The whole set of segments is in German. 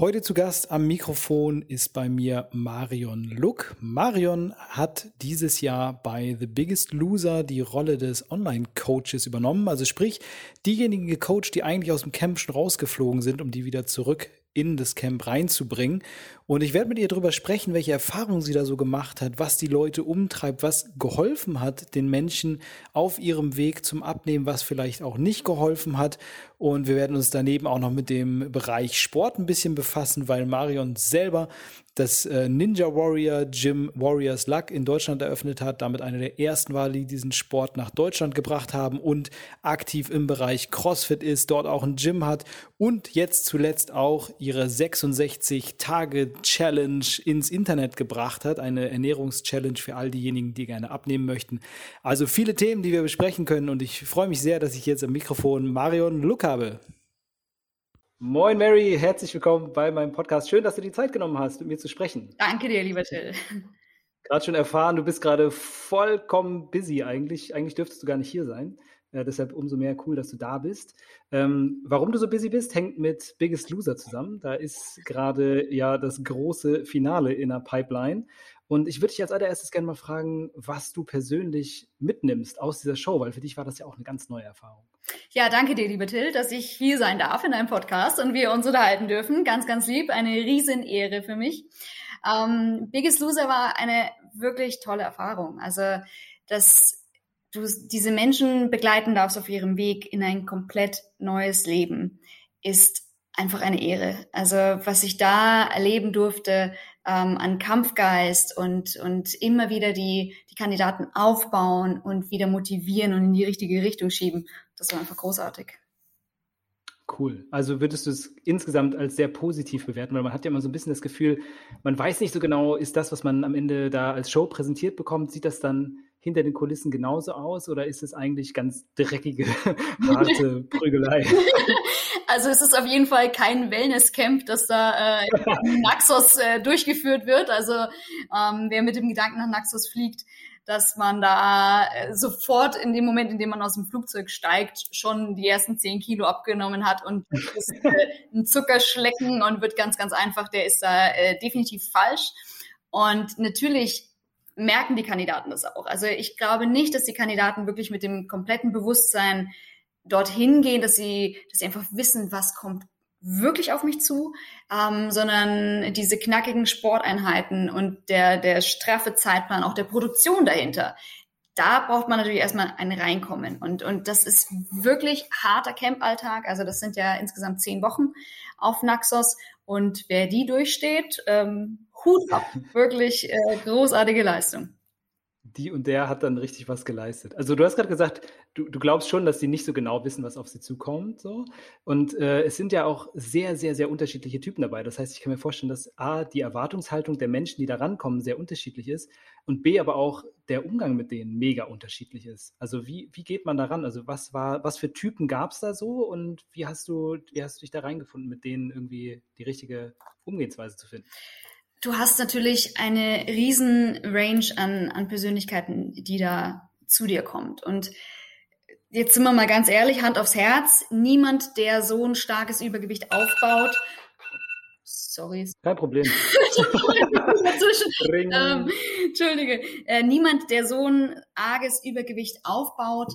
Heute zu Gast am Mikrofon ist bei mir Marion Luck. Marion hat dieses Jahr bei The Biggest Loser die Rolle des Online-Coaches übernommen. Also sprich, diejenigen gecoacht, die eigentlich aus dem Camp schon rausgeflogen sind, um die wieder zurück in das Camp reinzubringen. Und ich werde mit ihr darüber sprechen, welche Erfahrungen sie da so gemacht hat, was die Leute umtreibt, was geholfen hat den Menschen auf ihrem Weg zum Abnehmen, was vielleicht auch nicht geholfen hat. Und wir werden uns daneben auch noch mit dem Bereich Sport ein bisschen befassen, weil Marion selber das äh, Ninja Warrior Gym Warriors Luck in Deutschland eröffnet hat, damit eine der ersten war, die diesen Sport nach Deutschland gebracht haben und aktiv im Bereich CrossFit ist, dort auch ein Gym hat und jetzt zuletzt auch ihre 66 Tage Challenge ins Internet gebracht hat, eine Ernährungschallenge für all diejenigen, die gerne abnehmen möchten. Also viele Themen, die wir besprechen können und ich freue mich sehr, dass ich jetzt am Mikrofon Marion Luck habe. Moin Mary, herzlich willkommen bei meinem Podcast. Schön, dass du die Zeit genommen hast, mit mir zu sprechen. Danke dir, lieber Till. Gerade schon erfahren, du bist gerade vollkommen busy eigentlich. Eigentlich dürftest du gar nicht hier sein. Äh, deshalb umso mehr cool, dass du da bist. Ähm, warum du so busy bist, hängt mit Biggest Loser zusammen. Da ist gerade ja das große Finale in der Pipeline. Und ich würde dich als allererstes gerne mal fragen, was du persönlich mitnimmst aus dieser Show, weil für dich war das ja auch eine ganz neue Erfahrung. Ja, danke dir, liebe Till, dass ich hier sein darf in deinem Podcast und wir uns unterhalten dürfen. Ganz, ganz lieb. Eine Riesenehre für mich. Ähm, Biggest Loser war eine wirklich tolle Erfahrung. Also, dass du diese Menschen begleiten darfst auf ihrem Weg in ein komplett neues Leben, ist einfach eine Ehre. Also was ich da erleben durfte ähm, an Kampfgeist und, und immer wieder die, die Kandidaten aufbauen und wieder motivieren und in die richtige Richtung schieben, das war einfach großartig. Cool. Also würdest du es insgesamt als sehr positiv bewerten, weil man hat ja immer so ein bisschen das Gefühl, man weiß nicht so genau, ist das, was man am Ende da als Show präsentiert bekommt, sieht das dann hinter den Kulissen genauso aus oder ist es eigentlich ganz dreckige, harte Prügelei? Also es ist auf jeden Fall kein Wellnesscamp, das da äh, in Naxos äh, durchgeführt wird. Also ähm, wer mit dem Gedanken nach Naxos fliegt, dass man da äh, sofort in dem Moment, in dem man aus dem Flugzeug steigt, schon die ersten zehn Kilo abgenommen hat und ist, äh, ein Zuckerschlecken und wird ganz, ganz einfach, der ist da äh, definitiv falsch. Und natürlich merken die Kandidaten das auch. Also ich glaube nicht, dass die Kandidaten wirklich mit dem kompletten Bewusstsein dorthin gehen, dass sie, dass sie einfach wissen, was kommt wirklich auf mich zu, ähm, sondern diese knackigen Sporteinheiten und der, der straffe Zeitplan, auch der Produktion dahinter, da braucht man natürlich erstmal ein Reinkommen. Und, und das ist wirklich harter Campalltag. Also das sind ja insgesamt zehn Wochen auf Naxos. Und wer die durchsteht, ähm, Hut ab. Wirklich äh, großartige Leistung die und der hat dann richtig was geleistet. Also du hast gerade gesagt, du, du glaubst schon, dass sie nicht so genau wissen, was auf sie zukommt. So. Und äh, es sind ja auch sehr, sehr, sehr unterschiedliche Typen dabei. Das heißt, ich kann mir vorstellen, dass A, die Erwartungshaltung der Menschen, die da rankommen, sehr unterschiedlich ist und B, aber auch der Umgang mit denen mega unterschiedlich ist. Also wie, wie geht man da ran? Also was war, was für Typen gab es da so und wie hast du, wie hast du dich da reingefunden, mit denen irgendwie die richtige Umgehensweise zu finden? Du hast natürlich eine riesen Range an, an Persönlichkeiten, die da zu dir kommt. Und jetzt sind wir mal ganz ehrlich, Hand aufs Herz, niemand, der so ein starkes Übergewicht aufbaut, sorry. Kein Problem. ähm, Entschuldige. Äh, niemand, der so ein arges Übergewicht aufbaut,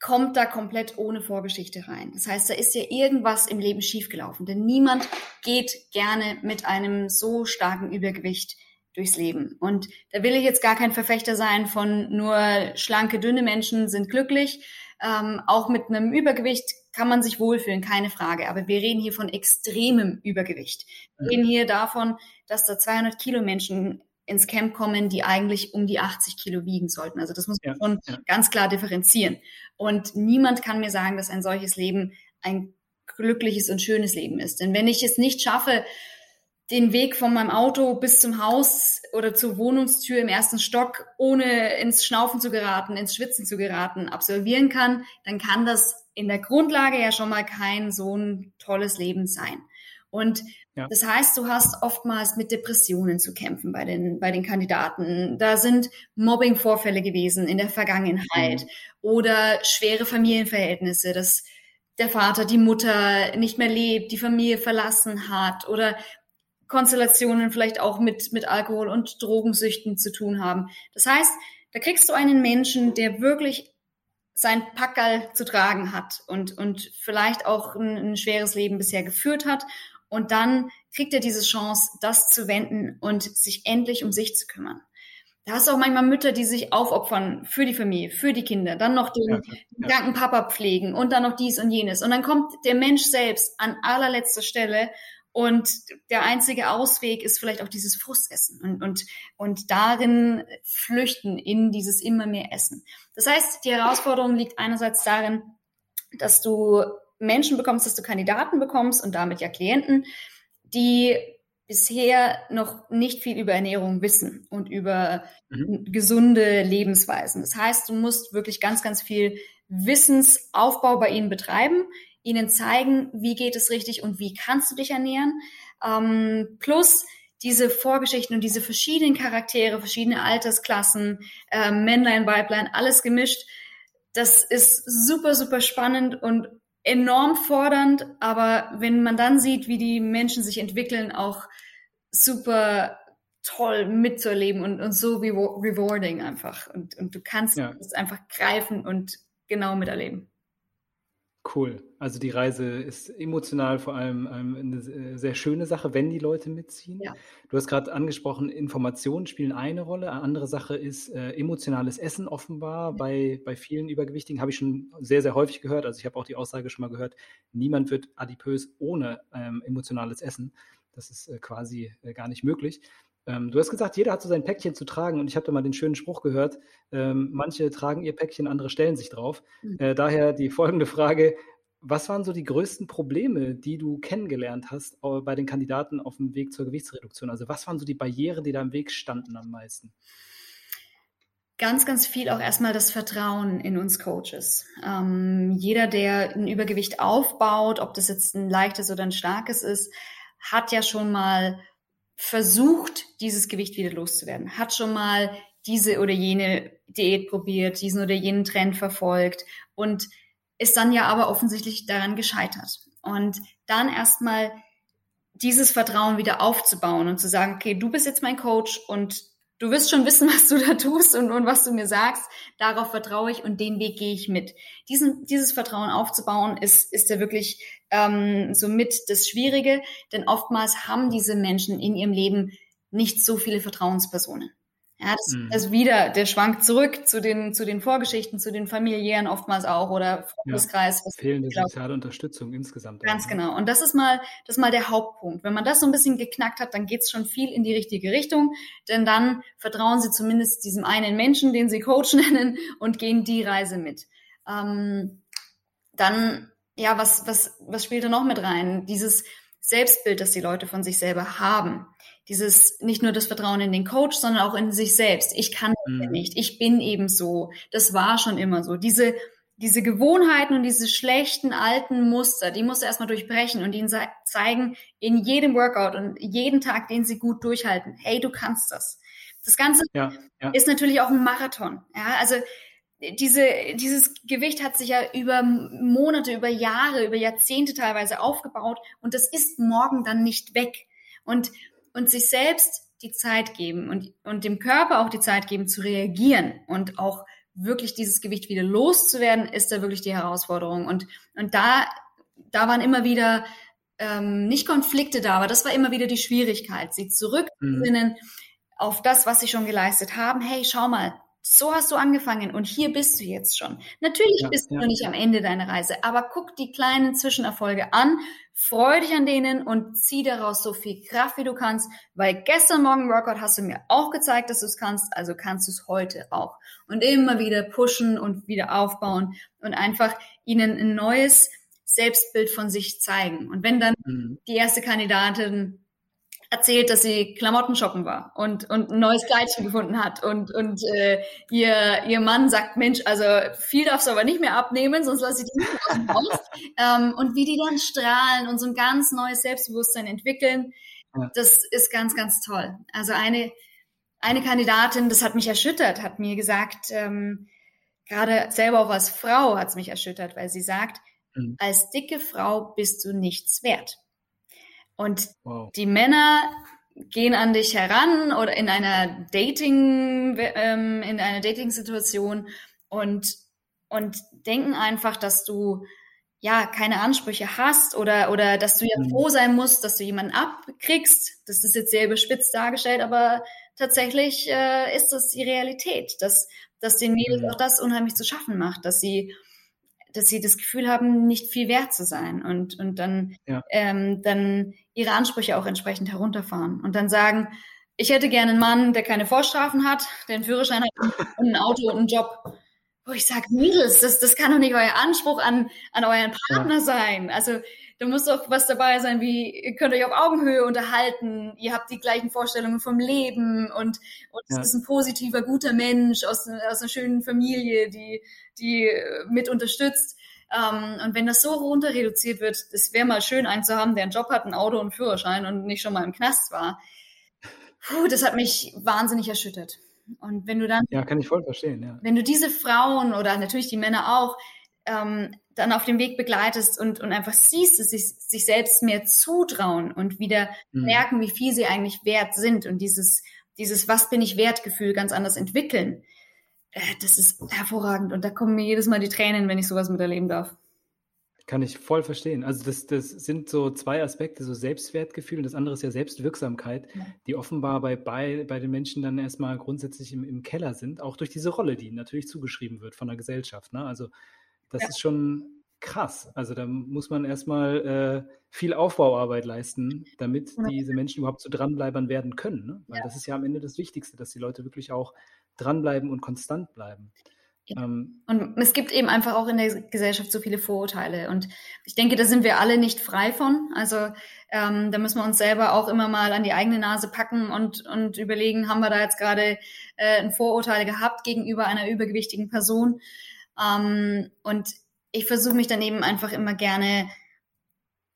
kommt da komplett ohne Vorgeschichte rein. Das heißt, da ist ja irgendwas im Leben schiefgelaufen. Denn niemand geht gerne mit einem so starken Übergewicht durchs Leben. Und da will ich jetzt gar kein Verfechter sein von nur schlanke, dünne Menschen sind glücklich. Ähm, auch mit einem Übergewicht kann man sich wohlfühlen, keine Frage. Aber wir reden hier von extremem Übergewicht. Wir reden hier davon, dass da 200 Kilo Menschen ins Camp kommen, die eigentlich um die 80 Kilo wiegen sollten. Also das muss man ja, schon ja. ganz klar differenzieren. Und niemand kann mir sagen, dass ein solches Leben ein glückliches und schönes Leben ist. Denn wenn ich es nicht schaffe, den Weg von meinem Auto bis zum Haus oder zur Wohnungstür im ersten Stock, ohne ins Schnaufen zu geraten, ins Schwitzen zu geraten, absolvieren kann, dann kann das in der Grundlage ja schon mal kein so ein tolles Leben sein. Und ja. das heißt, du hast oftmals mit Depressionen zu kämpfen bei den, bei den Kandidaten. Da sind Mobbing-Vorfälle gewesen in der Vergangenheit mhm. oder schwere Familienverhältnisse, dass der Vater die Mutter nicht mehr lebt, die Familie verlassen hat oder Konstellationen vielleicht auch mit, mit Alkohol und Drogensüchten zu tun haben. Das heißt, da kriegst du einen Menschen, der wirklich sein Packerl zu tragen hat und, und vielleicht auch ein, ein schweres Leben bisher geführt hat. Und dann kriegt er diese Chance, das zu wenden und sich endlich um sich zu kümmern. Da hast du auch manchmal Mütter, die sich aufopfern für die Familie, für die Kinder, dann noch den ja, ja. kranken Papa pflegen und dann noch dies und jenes. Und dann kommt der Mensch selbst an allerletzter Stelle und der einzige Ausweg ist vielleicht auch dieses Frustessen und, und, und darin flüchten in dieses immer mehr Essen. Das heißt, die Herausforderung liegt einerseits darin, dass du Menschen bekommst, dass du Kandidaten bekommst und damit ja Klienten, die bisher noch nicht viel über Ernährung wissen und über mhm. gesunde Lebensweisen. Das heißt, du musst wirklich ganz, ganz viel Wissensaufbau bei ihnen betreiben, ihnen zeigen, wie geht es richtig und wie kannst du dich ernähren. Ähm, plus diese Vorgeschichten und diese verschiedenen Charaktere, verschiedene Altersklassen, äh, Männlein, Weiblein, alles gemischt. Das ist super, super spannend und enorm fordernd, aber wenn man dann sieht, wie die Menschen sich entwickeln, auch super toll mitzuerleben und, und so rewarding einfach. Und, und du kannst ja. es einfach greifen und genau miterleben. Cool. Also die Reise ist emotional vor allem ähm, eine sehr schöne Sache, wenn die Leute mitziehen. Ja. Du hast gerade angesprochen, Informationen spielen eine Rolle. Eine andere Sache ist äh, emotionales Essen offenbar. Ja. Bei, bei vielen Übergewichtigen habe ich schon sehr, sehr häufig gehört. Also ich habe auch die Aussage schon mal gehört, niemand wird adipös ohne ähm, emotionales Essen. Das ist äh, quasi äh, gar nicht möglich. Ähm, du hast gesagt, jeder hat so sein Päckchen zu tragen und ich habe da mal den schönen Spruch gehört, ähm, manche tragen ihr Päckchen, andere stellen sich drauf. Mhm. Äh, daher die folgende Frage, was waren so die größten Probleme, die du kennengelernt hast bei den Kandidaten auf dem Weg zur Gewichtsreduktion? Also was waren so die Barrieren, die da im Weg standen am meisten? Ganz, ganz viel auch erstmal das Vertrauen in uns Coaches. Ähm, jeder, der ein Übergewicht aufbaut, ob das jetzt ein leichtes oder ein starkes ist, hat ja schon mal versucht, dieses Gewicht wieder loszuwerden, hat schon mal diese oder jene Diät probiert, diesen oder jenen Trend verfolgt und ist dann ja aber offensichtlich daran gescheitert. Und dann erstmal dieses Vertrauen wieder aufzubauen und zu sagen, okay, du bist jetzt mein Coach und du wirst schon wissen, was du da tust und, und was du mir sagst. Darauf vertraue ich und den Weg gehe ich mit. Diesen, dieses Vertrauen aufzubauen, ist, ist ja wirklich ähm, somit das Schwierige, denn oftmals haben diese Menschen in ihrem Leben nicht so viele Vertrauenspersonen. Ja, das, mhm. das wieder der Schwank zurück zu den, zu den Vorgeschichten, zu den familiären oftmals auch oder Freundeskreis. Ja, fehlende soziale Unterstützung insgesamt. Ganz auch. Ne? genau. Und das ist mal, das ist mal der Hauptpunkt. Wenn man das so ein bisschen geknackt hat, dann geht's schon viel in die richtige Richtung, denn dann vertrauen sie zumindest diesem einen Menschen, den sie Coach nennen und gehen die Reise mit. Ähm, dann, ja, was, was, was spielt da noch mit rein? Dieses Selbstbild, das die Leute von sich selber haben dieses nicht nur das Vertrauen in den Coach, sondern auch in sich selbst. Ich kann mhm. das nicht. Ich bin eben so. Das war schon immer so. Diese diese Gewohnheiten und diese schlechten alten Muster, die musst du erstmal durchbrechen und ihnen zeigen in jedem Workout und jeden Tag, den sie gut durchhalten. Hey, du kannst das. Das Ganze ja, ja. ist natürlich auch ein Marathon. Ja, also diese, dieses Gewicht hat sich ja über Monate, über Jahre, über Jahrzehnte teilweise aufgebaut und das ist morgen dann nicht weg. Und und sich selbst die Zeit geben und, und dem Körper auch die Zeit geben zu reagieren und auch wirklich dieses Gewicht wieder loszuwerden, ist da wirklich die Herausforderung. Und, und da, da waren immer wieder ähm, nicht Konflikte da, aber das war immer wieder die Schwierigkeit, sie zurückzusinnen mhm. auf das, was sie schon geleistet haben. Hey, schau mal, so hast du angefangen und hier bist du jetzt schon. Natürlich ja, bist du ja. noch nicht am Ende deiner Reise, aber guck die kleinen Zwischenerfolge an, freu dich an denen und zieh daraus so viel Kraft, wie du kannst, weil gestern Morgen Workout hast du mir auch gezeigt, dass du es kannst, also kannst du es heute auch. Und immer wieder pushen und wieder aufbauen und einfach ihnen ein neues Selbstbild von sich zeigen. Und wenn dann mhm. die erste Kandidatin erzählt, dass sie Klamotten shoppen war und, und ein neues Kleidchen gefunden hat. Und, und äh, ihr, ihr Mann sagt, Mensch, also viel darfst du aber nicht mehr abnehmen, sonst lasse ich die nicht aus dem Haus. ähm, und wie die dann strahlen und so ein ganz neues Selbstbewusstsein entwickeln, ja. das ist ganz, ganz toll. Also eine, eine Kandidatin, das hat mich erschüttert, hat mir gesagt, ähm, gerade selber auch als Frau hat es mich erschüttert, weil sie sagt, mhm. als dicke Frau bist du nichts wert. Und wow. die Männer gehen an dich heran oder in einer Dating, ähm, in einer Dating-Situation und, und denken einfach, dass du ja keine Ansprüche hast oder, oder dass du ja mhm. froh sein musst, dass du jemanden abkriegst. Das ist jetzt sehr überspitzt dargestellt, aber tatsächlich äh, ist das die Realität, dass, dass den Mädels mhm. auch das unheimlich zu schaffen macht, dass sie dass sie das Gefühl haben, nicht viel wert zu sein und, und dann, ja. ähm, dann ihre Ansprüche auch entsprechend herunterfahren und dann sagen, ich hätte gerne einen Mann, der keine Vorstrafen hat, der einen Führerschein hat und ein Auto und einen Job. Wo ich sage, Mädels, das, das kann doch nicht euer Anspruch an, an euren Partner ja. sein. Also da muss doch was dabei sein, wie ihr könnt euch auf Augenhöhe unterhalten, ihr habt die gleichen Vorstellungen vom Leben und, und ja. es ist ein positiver, guter Mensch aus, aus einer schönen Familie, die, die mit unterstützt. Ähm, und wenn das so runter reduziert wird, es wäre mal schön, einen zu haben, der einen Job hat, ein Auto und Führerschein und nicht schon mal im Knast war. Puh, das hat mich wahnsinnig erschüttert. Und wenn du dann. Ja, kann ich voll verstehen, ja. Wenn du diese Frauen oder natürlich die Männer auch ähm, dann auf dem Weg begleitest und, und einfach siehst, dass sie sich selbst mehr zutrauen und wieder mhm. merken, wie viel sie eigentlich wert sind und dieses, dieses Was bin ich wert Gefühl ganz anders entwickeln. Äh, das ist hervorragend und da kommen mir jedes Mal die Tränen, wenn ich sowas miterleben darf. Kann ich voll verstehen. Also das, das sind so zwei Aspekte, so Selbstwertgefühl und das andere ist ja Selbstwirksamkeit, ja. die offenbar bei, bei, bei den Menschen dann erstmal grundsätzlich im, im Keller sind, auch durch diese Rolle, die ihnen natürlich zugeschrieben wird von der Gesellschaft. Ne? Also das ja. ist schon krass. Also da muss man erstmal äh, viel Aufbauarbeit leisten, damit ja. diese Menschen überhaupt zu Dranbleibern werden können. Ne? Weil das ist ja am Ende das Wichtigste, dass die Leute wirklich auch dranbleiben und konstant bleiben. Ähm, und es gibt eben einfach auch in der Gesellschaft so viele Vorurteile. Und ich denke, da sind wir alle nicht frei von. Also ähm, da müssen wir uns selber auch immer mal an die eigene Nase packen und, und überlegen, haben wir da jetzt gerade äh, ein Vorurteil gehabt gegenüber einer übergewichtigen Person? Ähm, und ich versuche mich dann eben einfach immer gerne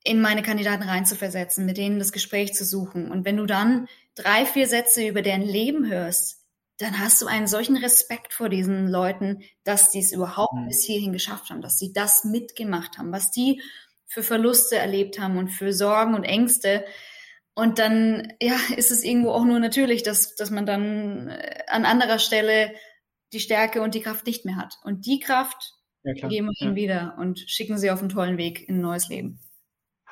in meine Kandidaten reinzuversetzen, mit denen das Gespräch zu suchen. Und wenn du dann drei, vier Sätze über deren Leben hörst, dann hast du einen solchen Respekt vor diesen Leuten, dass die es überhaupt mhm. bis hierhin geschafft haben, dass sie das mitgemacht haben, was die für Verluste erlebt haben und für Sorgen und Ängste. Und dann, ja, ist es irgendwo auch nur natürlich, dass, dass man dann äh, an anderer Stelle die Stärke und die Kraft nicht mehr hat. Und die Kraft ja, geben wir ihnen ja. wieder und schicken sie auf einen tollen Weg in ein neues Leben.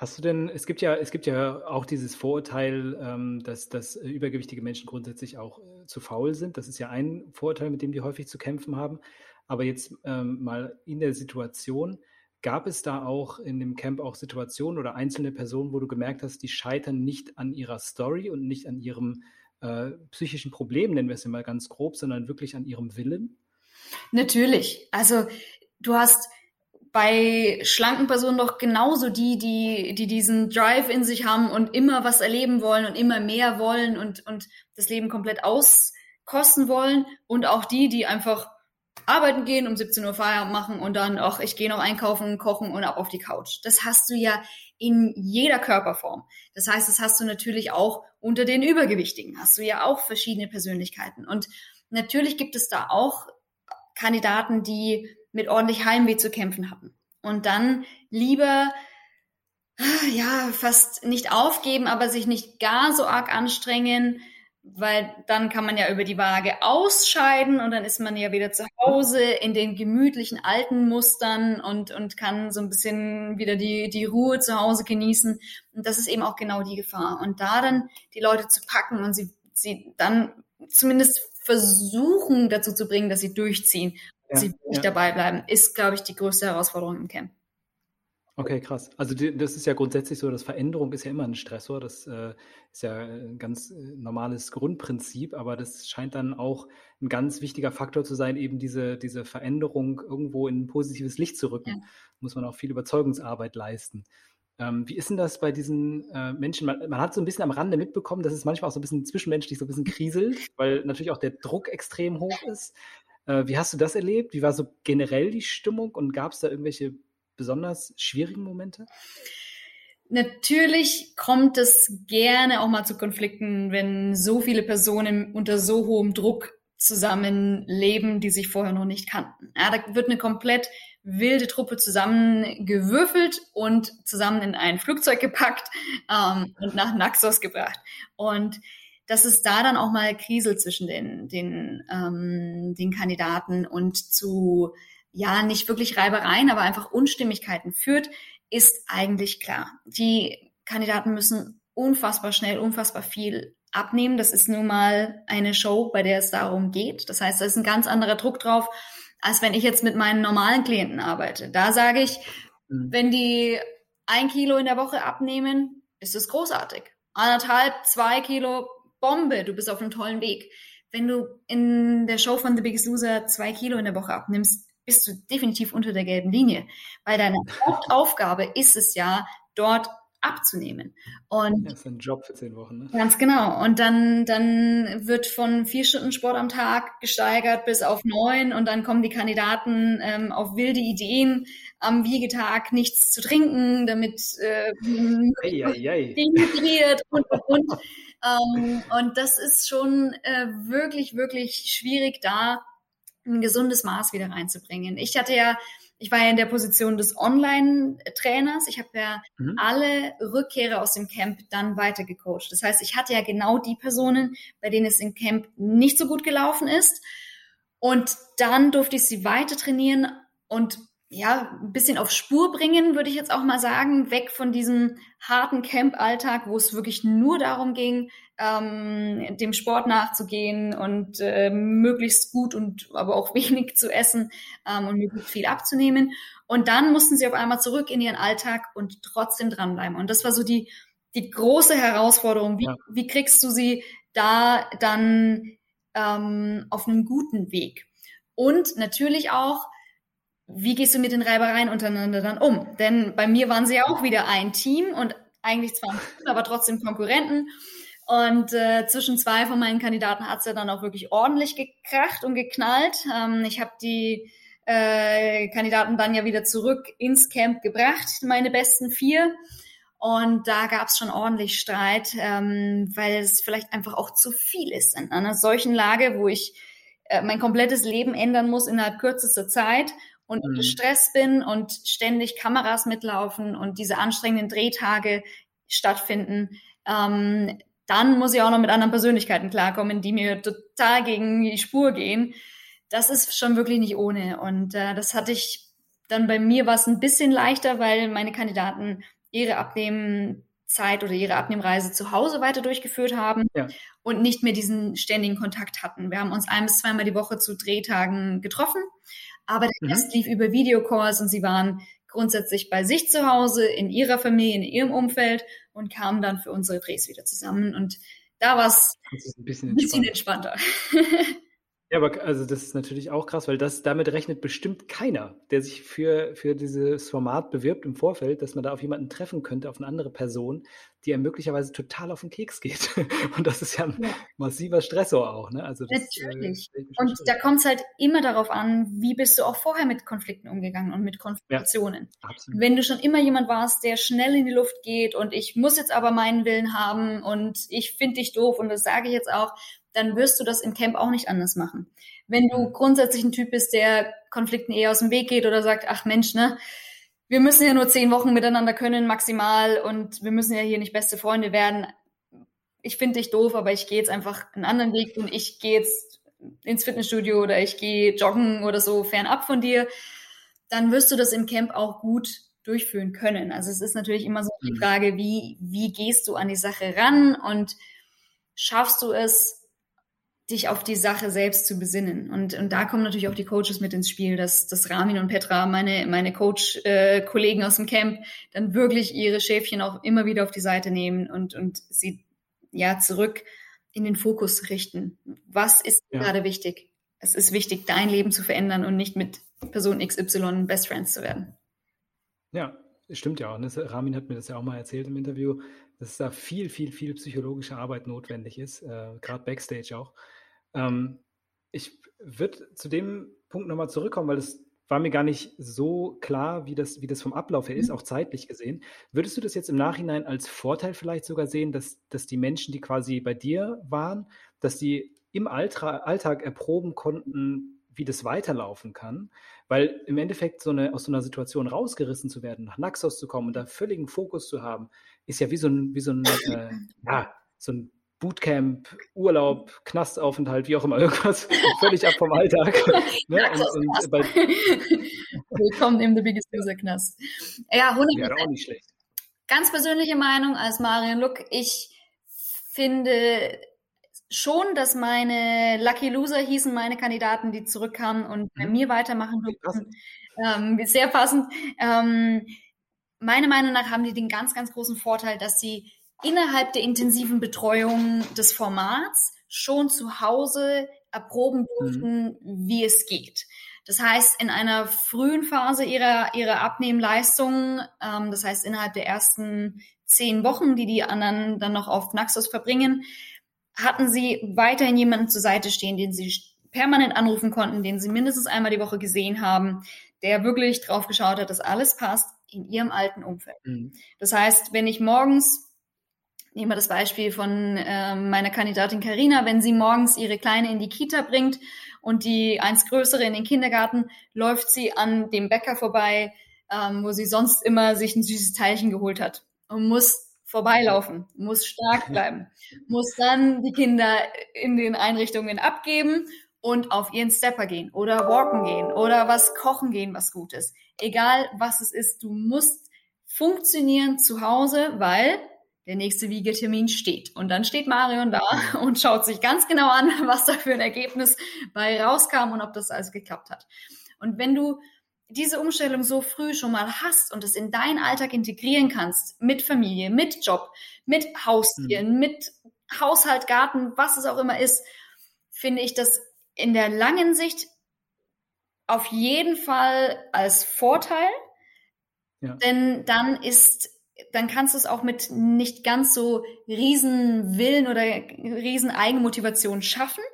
Hast du denn, es gibt ja, es gibt ja auch dieses Vorurteil, ähm, dass, dass übergewichtige Menschen grundsätzlich auch äh, zu faul sind. Das ist ja ein Vorurteil, mit dem die häufig zu kämpfen haben. Aber jetzt ähm, mal in der Situation, gab es da auch in dem Camp auch Situationen oder einzelne Personen, wo du gemerkt hast, die scheitern nicht an ihrer Story und nicht an ihrem äh, psychischen Problem, nennen wir es ja mal ganz grob, sondern wirklich an ihrem Willen? Natürlich. Also du hast bei schlanken Personen doch genauso die, die, die diesen Drive in sich haben und immer was erleben wollen und immer mehr wollen und, und das Leben komplett auskosten wollen und auch die, die einfach arbeiten gehen, um 17 Uhr Feierabend machen und dann auch, ich gehe noch einkaufen, kochen und ab auf die Couch. Das hast du ja in jeder Körperform. Das heißt, das hast du natürlich auch unter den Übergewichtigen, hast du ja auch verschiedene Persönlichkeiten. Und natürlich gibt es da auch Kandidaten, die mit ordentlich Heimweh zu kämpfen hatten. Und dann lieber, ja, fast nicht aufgeben, aber sich nicht gar so arg anstrengen, weil dann kann man ja über die Waage ausscheiden und dann ist man ja wieder zu Hause in den gemütlichen alten Mustern und, und kann so ein bisschen wieder die, die Ruhe zu Hause genießen. Und das ist eben auch genau die Gefahr. Und da dann die Leute zu packen und sie sie dann zumindest versuchen dazu zu bringen, dass sie durchziehen, ja, sie wirklich ja. dabei bleiben, ist, glaube ich, die größte Herausforderung im Camp. Okay, krass. Also die, das ist ja grundsätzlich so, dass Veränderung ist ja immer ein Stressor. Das äh, ist ja ein ganz äh, normales Grundprinzip, aber das scheint dann auch ein ganz wichtiger Faktor zu sein, eben diese, diese Veränderung irgendwo in ein positives Licht zu rücken. Ja. Muss man auch viel Überzeugungsarbeit leisten. Ähm, wie ist denn das bei diesen äh, Menschen? Man, man, hat so ein bisschen am Rande mitbekommen, dass es manchmal auch so ein bisschen zwischenmenschlich so ein bisschen kriselt, weil natürlich auch der Druck extrem hoch ist. Äh, wie hast du das erlebt? Wie war so generell die Stimmung und gab es da irgendwelche besonders schwierigen Momente? Natürlich kommt es gerne auch mal zu Konflikten, wenn so viele Personen unter so hohem Druck zusammenleben, die sich vorher noch nicht kannten. Ja, da wird eine komplett wilde Truppe zusammengewürfelt und zusammen in ein Flugzeug gepackt ähm, und nach Naxos gebracht. Und dass es da dann auch mal kriselt zwischen den, den, ähm, den Kandidaten und zu ja nicht wirklich Reibereien, aber einfach Unstimmigkeiten führt, ist eigentlich klar. Die Kandidaten müssen unfassbar schnell, unfassbar viel abnehmen. Das ist nun mal eine Show, bei der es darum geht. Das heißt, da ist ein ganz anderer Druck drauf, als wenn ich jetzt mit meinen normalen Klienten arbeite. Da sage ich, mhm. wenn die ein Kilo in der Woche abnehmen, ist es großartig. Anderthalb, zwei Kilo, Bombe, du bist auf einem tollen Weg. Wenn du in der Show von The Biggest Loser zwei Kilo in der Woche abnimmst, bist du definitiv unter der gelben Linie, weil deine Hauptaufgabe ist es ja, dort abzunehmen. Und das ist ein Job für zehn Wochen. Ne? Ganz genau. Und dann, dann wird von vier Stunden Sport am Tag gesteigert bis auf neun und dann kommen die Kandidaten ähm, auf wilde Ideen, am Wiegetag nichts zu trinken, damit äh, dehydriert und und und. Ähm, und das ist schon äh, wirklich, wirklich schwierig da ein gesundes Maß wieder reinzubringen. Ich hatte ja, ich war ja in der Position des Online-Trainers. Ich habe ja mhm. alle Rückkehrer aus dem Camp dann weiter gecoacht. Das heißt, ich hatte ja genau die Personen, bei denen es im Camp nicht so gut gelaufen ist. Und dann durfte ich sie weiter trainieren und ja, ein bisschen auf Spur bringen, würde ich jetzt auch mal sagen, weg von diesem harten Camp-Alltag, wo es wirklich nur darum ging, ähm, dem Sport nachzugehen und äh, möglichst gut und aber auch wenig zu essen ähm, und möglichst viel abzunehmen. Und dann mussten sie auf einmal zurück in ihren Alltag und trotzdem dranbleiben. Und das war so die, die große Herausforderung. Wie, ja. wie kriegst du sie da dann ähm, auf einen guten Weg? Und natürlich auch, wie gehst du mit den Reibereien untereinander dann um? Denn bei mir waren sie ja auch wieder ein Team und eigentlich zwar ein Team, aber trotzdem Konkurrenten. Und äh, zwischen zwei von meinen Kandidaten hat es ja dann auch wirklich ordentlich gekracht und geknallt. Ähm, ich habe die äh, Kandidaten dann ja wieder zurück ins Camp gebracht, meine besten vier. Und da gab es schon ordentlich Streit, ähm, weil es vielleicht einfach auch zu viel ist in einer solchen Lage, wo ich äh, mein komplettes Leben ändern muss innerhalb kürzester Zeit und mhm. Stress bin und ständig Kameras mitlaufen und diese anstrengenden Drehtage stattfinden, ähm, dann muss ich auch noch mit anderen Persönlichkeiten klarkommen, die mir total gegen die Spur gehen. Das ist schon wirklich nicht ohne. Und äh, das hatte ich dann bei mir war es ein bisschen leichter, weil meine Kandidaten ihre Abnehmenzeit oder ihre Abnehmreise zu Hause weiter durchgeführt haben ja. und nicht mehr diesen ständigen Kontakt hatten. Wir haben uns ein bis zweimal die Woche zu Drehtagen getroffen aber der mhm. Rest lief über Videocalls und sie waren grundsätzlich bei sich zu Hause, in ihrer Familie, in ihrem Umfeld und kamen dann für unsere Drehs wieder zusammen. Und da war es ein bisschen, ein bisschen entspannter. Ja, aber also das ist natürlich auch krass, weil das damit rechnet bestimmt keiner, der sich für, für dieses Format bewirbt im Vorfeld, dass man da auf jemanden treffen könnte, auf eine andere Person, die einem möglicherweise total auf den Keks geht. Und das ist ja ein ja. massiver Stressor auch. Ne? Also das, äh, Natürlich. Äh, und da kommt es halt immer darauf an, wie bist du auch vorher mit Konflikten umgegangen und mit Konfrontationen. Ja, Wenn du schon immer jemand warst, der schnell in die Luft geht und ich muss jetzt aber meinen Willen haben und ich finde dich doof und das sage ich jetzt auch, dann wirst du das im Camp auch nicht anders machen. Wenn du grundsätzlich ein Typ bist, der Konflikten eher aus dem Weg geht oder sagt, ach Mensch, ne, wir müssen ja nur zehn Wochen miteinander können maximal und wir müssen ja hier nicht beste Freunde werden. Ich finde dich doof, aber ich gehe jetzt einfach einen anderen Weg und ich gehe jetzt ins Fitnessstudio oder ich gehe joggen oder so fernab von dir, dann wirst du das im Camp auch gut durchführen können. Also es ist natürlich immer so die mhm. Frage, wie, wie gehst du an die Sache ran und schaffst du es, dich auf die Sache selbst zu besinnen. Und, und da kommen natürlich auch die Coaches mit ins Spiel, dass, dass Ramin und Petra, meine, meine Coach-Kollegen äh, aus dem Camp, dann wirklich ihre Schäfchen auch immer wieder auf die Seite nehmen und, und sie ja zurück in den Fokus richten. Was ist ja. gerade wichtig? Es ist wichtig, dein Leben zu verändern und nicht mit Person XY Best Friends zu werden. Ja, stimmt ja auch. Ne? Ramin hat mir das ja auch mal erzählt im Interview, dass da viel, viel, viel psychologische Arbeit notwendig ist, äh, gerade Backstage auch. Ähm, ich würde zu dem Punkt nochmal zurückkommen, weil das war mir gar nicht so klar, wie das, wie das vom Ablauf her ist, mhm. auch zeitlich gesehen. Würdest du das jetzt im Nachhinein als Vorteil vielleicht sogar sehen, dass, dass die Menschen, die quasi bei dir waren, dass die im Alltag erproben konnten, wie das weiterlaufen kann? Weil im Endeffekt so eine, aus so einer Situation rausgerissen zu werden, nach Naxos zu kommen und da völligen Fokus zu haben, ist ja wie so ein, wie so ein, äh, ja, so ein Bootcamp, Urlaub, Knastaufenthalt, wie auch immer, irgendwas völlig ab vom Alltag. ne? und, und bei, Willkommen im The Biggest User Knast. Ja, 100%. Wäre auch nicht schlecht. Ganz persönliche Meinung als Marion Look. Ich finde schon, dass meine Lucky Loser hießen meine Kandidaten, die zurückkamen und bei mhm. mir weitermachen durften. Ähm, sehr passend. Ähm, meiner Meinung nach haben die den ganz, ganz großen Vorteil, dass sie innerhalb der intensiven Betreuung des Formats schon zu Hause erproben durften, mhm. wie es geht. Das heißt, in einer frühen Phase ihrer, ihrer Abnehmleistung, ähm, das heißt innerhalb der ersten zehn Wochen, die die anderen dann noch auf Naxos verbringen, hatten sie weiterhin jemanden zur Seite stehen, den sie permanent anrufen konnten, den sie mindestens einmal die Woche gesehen haben, der wirklich drauf geschaut hat, dass alles passt in ihrem alten Umfeld. Mhm. Das heißt, wenn ich morgens Nehmen wir das Beispiel von äh, meiner Kandidatin Karina, wenn sie morgens ihre Kleine in die Kita bringt und die eins größere in den Kindergarten, läuft sie an dem Bäcker vorbei, ähm, wo sie sonst immer sich ein süßes Teilchen geholt hat und muss vorbeilaufen, muss stark bleiben, muss dann die Kinder in den Einrichtungen abgeben und auf ihren Stepper gehen oder walken gehen oder was kochen gehen, was gut ist. Egal was es ist, du musst funktionieren zu Hause, weil der nächste Wiegetermin steht. Und dann steht Marion da und schaut sich ganz genau an, was da für ein Ergebnis bei rauskam und ob das alles geklappt hat. Und wenn du diese Umstellung so früh schon mal hast und es in deinen Alltag integrieren kannst, mit Familie, mit Job, mit Haustieren, mhm. mit Haushalt, Garten, was es auch immer ist, finde ich das in der langen Sicht auf jeden Fall als Vorteil. Ja. Denn dann ist dann kannst du es auch mit nicht ganz so riesen Willen oder riesen Eigenmotivation schaffen.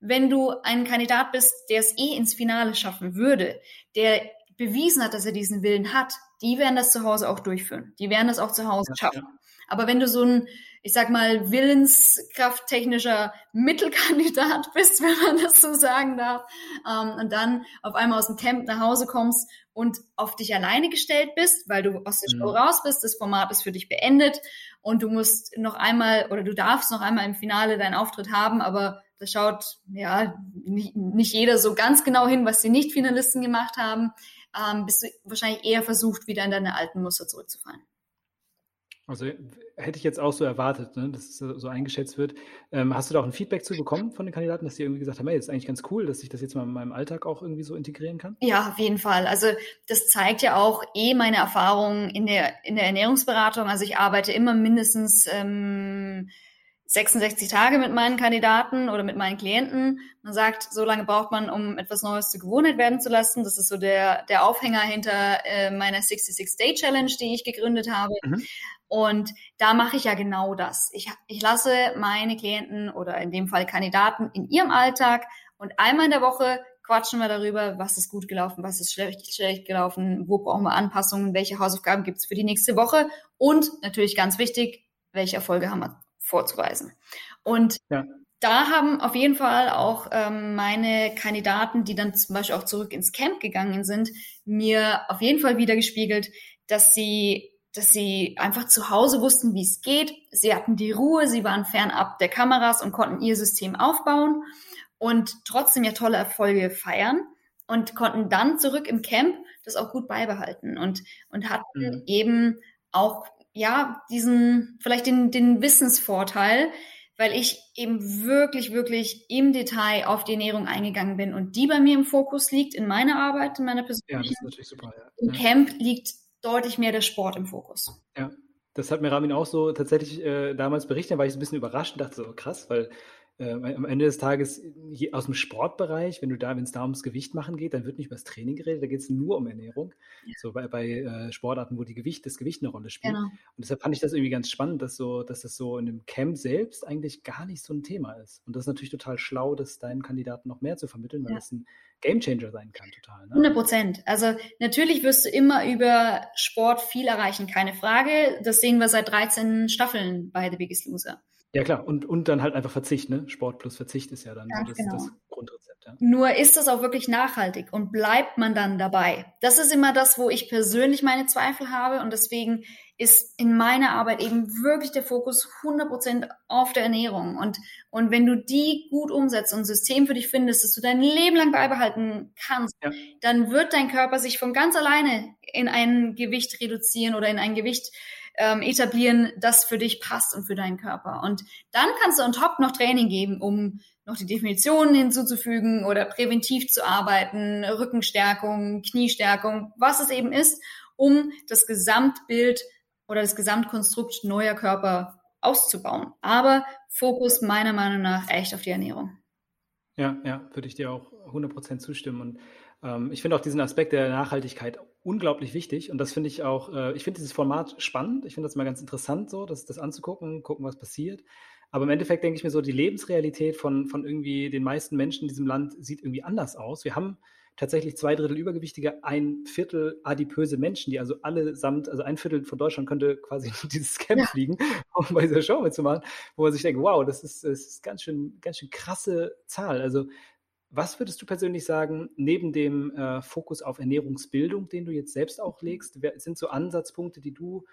Wenn du ein Kandidat bist, der es eh ins Finale schaffen würde, der bewiesen hat, dass er diesen Willen hat, die werden das zu Hause auch durchführen. Die werden das auch zu Hause schaffen. Aber wenn du so ein, ich sag mal, willenskrafttechnischer Mittelkandidat bist, wenn man das so sagen darf, ähm, und dann auf einmal aus dem Camp nach Hause kommst und auf dich alleine gestellt bist, weil du aus der Show mhm. raus bist, das Format ist für dich beendet und du musst noch einmal oder du darfst noch einmal im Finale deinen Auftritt haben, aber da schaut ja nicht, nicht jeder so ganz genau hin, was die Nicht-Finalisten gemacht haben, ähm, bist du wahrscheinlich eher versucht, wieder in deine alten Muster zurückzufallen. Also hätte ich jetzt auch so erwartet, ne, dass es so eingeschätzt wird. Ähm, hast du da auch ein Feedback zu bekommen von den Kandidaten, dass die irgendwie gesagt haben, hey, das ist eigentlich ganz cool, dass ich das jetzt mal in meinem Alltag auch irgendwie so integrieren kann? Ja, auf jeden Fall. Also das zeigt ja auch eh meine Erfahrung in der, in der Ernährungsberatung. Also ich arbeite immer mindestens ähm, 66 Tage mit meinen Kandidaten oder mit meinen Klienten. Man sagt, so lange braucht man, um etwas Neues zur Gewohnheit werden zu lassen. Das ist so der, der Aufhänger hinter äh, meiner 66-Day-Challenge, die ich gegründet habe. Mhm. Und da mache ich ja genau das. Ich, ich lasse meine Klienten oder in dem Fall Kandidaten in ihrem Alltag und einmal in der Woche quatschen wir darüber, was ist gut gelaufen, was ist schlecht, schlecht gelaufen, wo brauchen wir Anpassungen, welche Hausaufgaben gibt es für die nächste Woche und natürlich ganz wichtig, welche Erfolge haben wir vorzuweisen. Und ja. da haben auf jeden Fall auch ähm, meine Kandidaten, die dann zum Beispiel auch zurück ins Camp gegangen sind, mir auf jeden Fall wieder gespiegelt, dass sie dass sie einfach zu Hause wussten, wie es geht. Sie hatten die Ruhe, sie waren fernab der Kameras und konnten ihr System aufbauen und trotzdem ja tolle Erfolge feiern und konnten dann zurück im Camp das auch gut beibehalten und, und hatten mhm. eben auch ja, diesen, vielleicht den, den Wissensvorteil, weil ich eben wirklich, wirklich im Detail auf die Ernährung eingegangen bin und die bei mir im Fokus liegt, in meiner Arbeit, in meiner persönlichen. Ja, das ist natürlich super. Ja. Im Camp liegt deutlich mehr der Sport im Fokus. Ja, das hat mir Ramin auch so tatsächlich äh, damals berichtet, da war ich ein bisschen überrascht und dachte so, krass, weil äh, am Ende des Tages aus dem Sportbereich, wenn du da, wenn es da ums Gewicht machen geht, dann wird nicht über das Training geredet, da geht es nur um Ernährung. Ja. So bei, bei äh, Sportarten, wo die Gewicht, das Gewicht eine Rolle spielt. Genau. Und deshalb fand ich das irgendwie ganz spannend, dass so, dass das so in dem Camp selbst eigentlich gar nicht so ein Thema ist. Und das ist natürlich total schlau, das deinen Kandidaten noch mehr zu vermitteln, weil ja. das ein Gamechanger sein kann, total. Ne? 100 Prozent. Also natürlich wirst du immer über Sport viel erreichen, keine Frage. Das sehen wir seit 13 Staffeln bei The Biggest Loser. Ja, klar. Und, und dann halt einfach Verzicht, ne? Sport plus Verzicht ist ja dann ja, das, genau. das Grundrezept. Ja. Nur ist das auch wirklich nachhaltig und bleibt man dann dabei? Das ist immer das, wo ich persönlich meine Zweifel habe und deswegen ist in meiner Arbeit eben wirklich der Fokus 100% auf der Ernährung. Und, und wenn du die gut umsetzt und ein System für dich findest, dass du dein Leben lang beibehalten kannst, ja. dann wird dein Körper sich von ganz alleine in ein Gewicht reduzieren oder in ein Gewicht ähm, etablieren, das für dich passt und für deinen Körper. Und dann kannst du on top noch Training geben, um noch die Definitionen hinzuzufügen oder präventiv zu arbeiten, Rückenstärkung, Kniestärkung, was es eben ist, um das Gesamtbild oder das Gesamtkonstrukt neuer Körper auszubauen. Aber Fokus meiner Meinung nach echt auf die Ernährung. Ja, ja, würde ich dir auch 100% zustimmen. Und ich finde auch diesen Aspekt der Nachhaltigkeit unglaublich wichtig und das finde ich auch, äh, ich finde dieses Format spannend. Ich finde das mal ganz interessant, so das, das anzugucken, gucken, was passiert. Aber im Endeffekt denke ich mir so, die Lebensrealität von, von irgendwie den meisten Menschen in diesem Land sieht irgendwie anders aus. Wir haben tatsächlich zwei Drittel Übergewichtige, ein Viertel adipöse Menschen, die also allesamt, also ein Viertel von Deutschland könnte quasi in dieses Camp ja. fliegen, um bei dieser Show mitzumachen, wo man sich denkt, wow, das ist, das ist ganz schön, ganz schön krasse Zahl. Also was würdest du persönlich sagen, neben dem äh, Fokus auf Ernährungsbildung, den du jetzt selbst auch legst, sind so Ansatzpunkte, die du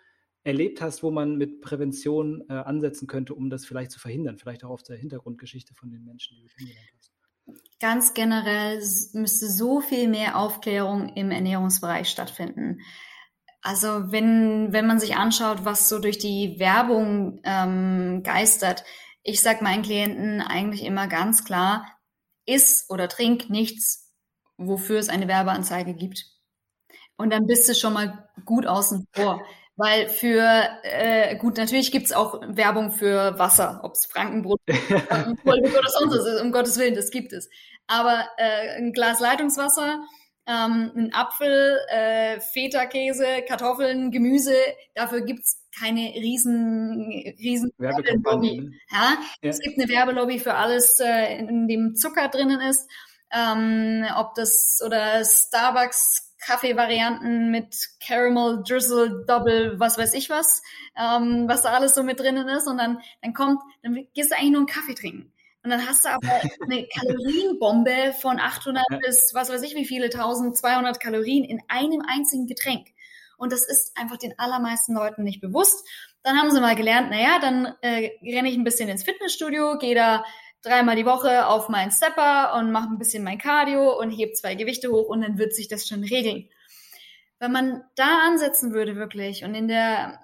erlebt hast, wo man mit Prävention äh, ansetzen könnte, um das vielleicht zu verhindern? Vielleicht auch auf der Hintergrundgeschichte von den Menschen, die du kennengelernt hast. Ganz generell müsste so viel mehr Aufklärung im Ernährungsbereich stattfinden. Also wenn, wenn man sich anschaut, was so durch die Werbung ähm, geistert, ich sage meinen Klienten eigentlich immer ganz klar, iss oder trink nichts, wofür es eine Werbeanzeige gibt. Und dann bist du schon mal gut außen vor. Weil für, äh, gut, natürlich gibt's auch Werbung für Wasser, ob's Frankenbrot oder sonst was ist, um Gottes Willen, das gibt es. Aber äh, ein Glas Leitungswasser, ähm, ein Apfel, äh, Feta-Käse, Kartoffeln, Gemüse, dafür gibt's keine riesen, riesen Werbelobby. Ne? Ja? ja? Es gibt eine Werbelobby für alles, äh, in dem Zucker drinnen ist. Ähm, ob das oder Starbucks Kaffee-Varianten mit Caramel, Drizzle, Double, was weiß ich was, ähm, was da alles so mit drinnen ist. Und dann, dann kommt, dann gehst du eigentlich nur einen Kaffee trinken. Und dann hast du aber eine Kalorienbombe von 800 ja. bis was weiß ich wie viele, 1200 Kalorien in einem einzigen Getränk. Und das ist einfach den allermeisten Leuten nicht bewusst. Dann haben sie mal gelernt, naja, dann äh, renne ich ein bisschen ins Fitnessstudio, gehe da dreimal die Woche auf meinen Stepper und mache ein bisschen mein Cardio und heb zwei Gewichte hoch und dann wird sich das schon regeln. Wenn man da ansetzen würde wirklich und in der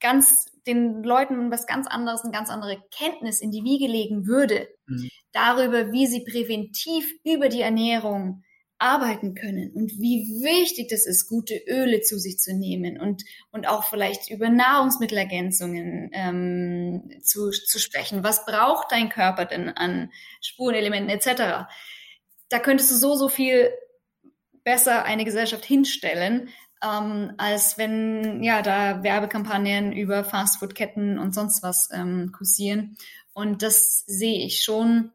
ganz den Leuten was ganz anderes, eine ganz andere Kenntnis in die Wiege legen würde, mhm. darüber, wie sie präventiv über die Ernährung arbeiten können und wie wichtig das ist, gute Öle zu sich zu nehmen und, und auch vielleicht über Nahrungsmittelergänzungen ähm, zu, zu sprechen. Was braucht dein Körper denn an Spurenelementen etc.? Da könntest du so, so viel besser eine Gesellschaft hinstellen, ähm, als wenn ja da Werbekampagnen über Fastfood-Ketten und sonst was ähm, kursieren. Und das sehe ich schon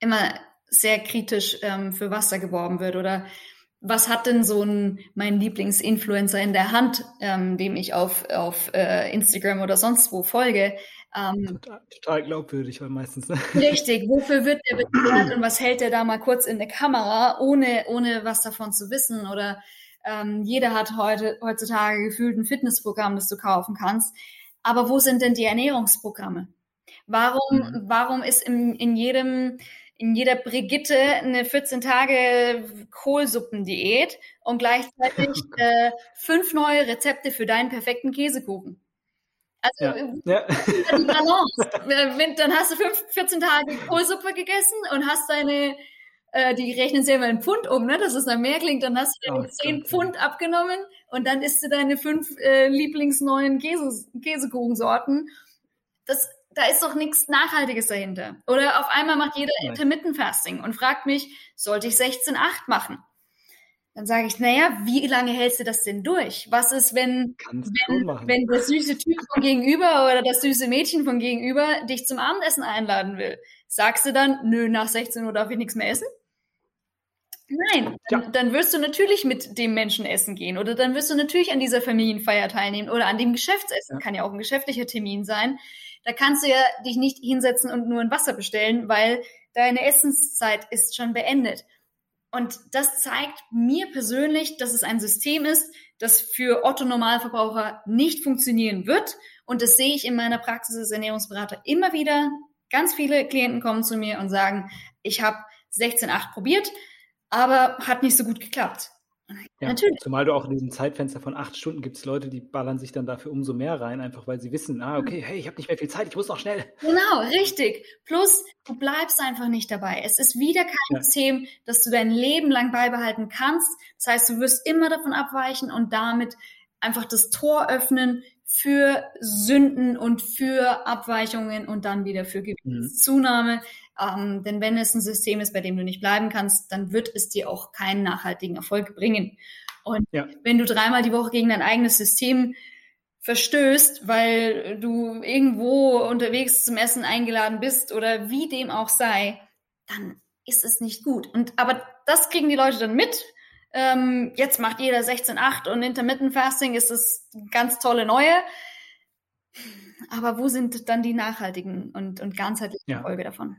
immer sehr kritisch ähm, für was da geworben wird oder was hat denn so ein mein Lieblingsinfluencer in der Hand, ähm, dem ich auf, auf äh, Instagram oder sonst wo folge? Ähm, total, total, glaubwürdig, weil meistens. Ne? Richtig, wofür wird der bezahlt und was hält der da mal kurz in der Kamera, ohne, ohne was davon zu wissen? Oder ähm, jeder hat heute, heutzutage gefühlt ein Fitnessprogramm, das du kaufen kannst. Aber wo sind denn die Ernährungsprogramme? Warum, mhm. warum ist in, in jedem in jeder Brigitte eine 14 Tage Kohlsuppendiät und gleichzeitig äh, fünf neue Rezepte für deinen perfekten Käsekuchen. Also ja. die Balance. dann hast du fünf, 14 Tage Kohlsuppe gegessen und hast deine, äh, die rechnen sie immer in Pfund um, ne, dass es dann mehr klingt, dann hast du oh, 10 Gott. Pfund abgenommen und dann isst du deine fünf äh, lieblingsneuen Käse, Käsekuchensorten. Das, da ist doch nichts Nachhaltiges dahinter. Oder auf einmal macht jeder Intermittent Fasting und fragt mich, sollte ich 16-8 machen? Dann sage ich, naja, wie lange hältst du das denn durch? Was ist, wenn, wenn, wenn der süße Typ von gegenüber oder das süße Mädchen von gegenüber dich zum Abendessen einladen will? Sagst du dann, nö, nach 16 Uhr darf ich nichts mehr essen? Nein, ja. dann, dann, wirst du natürlich mit dem Menschen essen gehen oder dann wirst du natürlich an dieser Familienfeier teilnehmen oder an dem Geschäftsessen, ja. kann ja auch ein geschäftlicher Termin sein. Da kannst du ja dich nicht hinsetzen und nur ein Wasser bestellen, weil deine Essenszeit ist schon beendet. Und das zeigt mir persönlich, dass es ein System ist, das für Otto Normalverbraucher nicht funktionieren wird. Und das sehe ich in meiner Praxis als Ernährungsberater immer wieder. Ganz viele Klienten kommen zu mir und sagen, ich habe 16.8 probiert, aber hat nicht so gut geklappt. Ja, Natürlich. Zumal du auch in diesem Zeitfenster von acht Stunden gibt es Leute, die ballern sich dann dafür umso mehr rein, einfach weil sie wissen, ah, okay, hey, ich habe nicht mehr viel Zeit, ich muss noch schnell. Genau, richtig. Plus, du bleibst einfach nicht dabei. Es ist wieder kein ja. System, das du dein Leben lang beibehalten kannst. Das heißt, du wirst immer davon abweichen und damit einfach das Tor öffnen für Sünden und für Abweichungen und dann wieder für. Gewichtszunahme. Mhm. Ähm, denn wenn es ein System ist, bei dem du nicht bleiben kannst, dann wird es dir auch keinen nachhaltigen Erfolg bringen. Und ja. wenn du dreimal die Woche gegen dein eigenes System verstößt, weil du irgendwo unterwegs zum Essen eingeladen bist oder wie dem auch sei, dann ist es nicht gut. Und aber das kriegen die Leute dann mit. Ähm, jetzt macht jeder 16,8 und Intermittent Fasting ist das ganz tolle Neue. Aber wo sind dann die nachhaltigen und, und ganzheitlichen ja. Erfolge davon?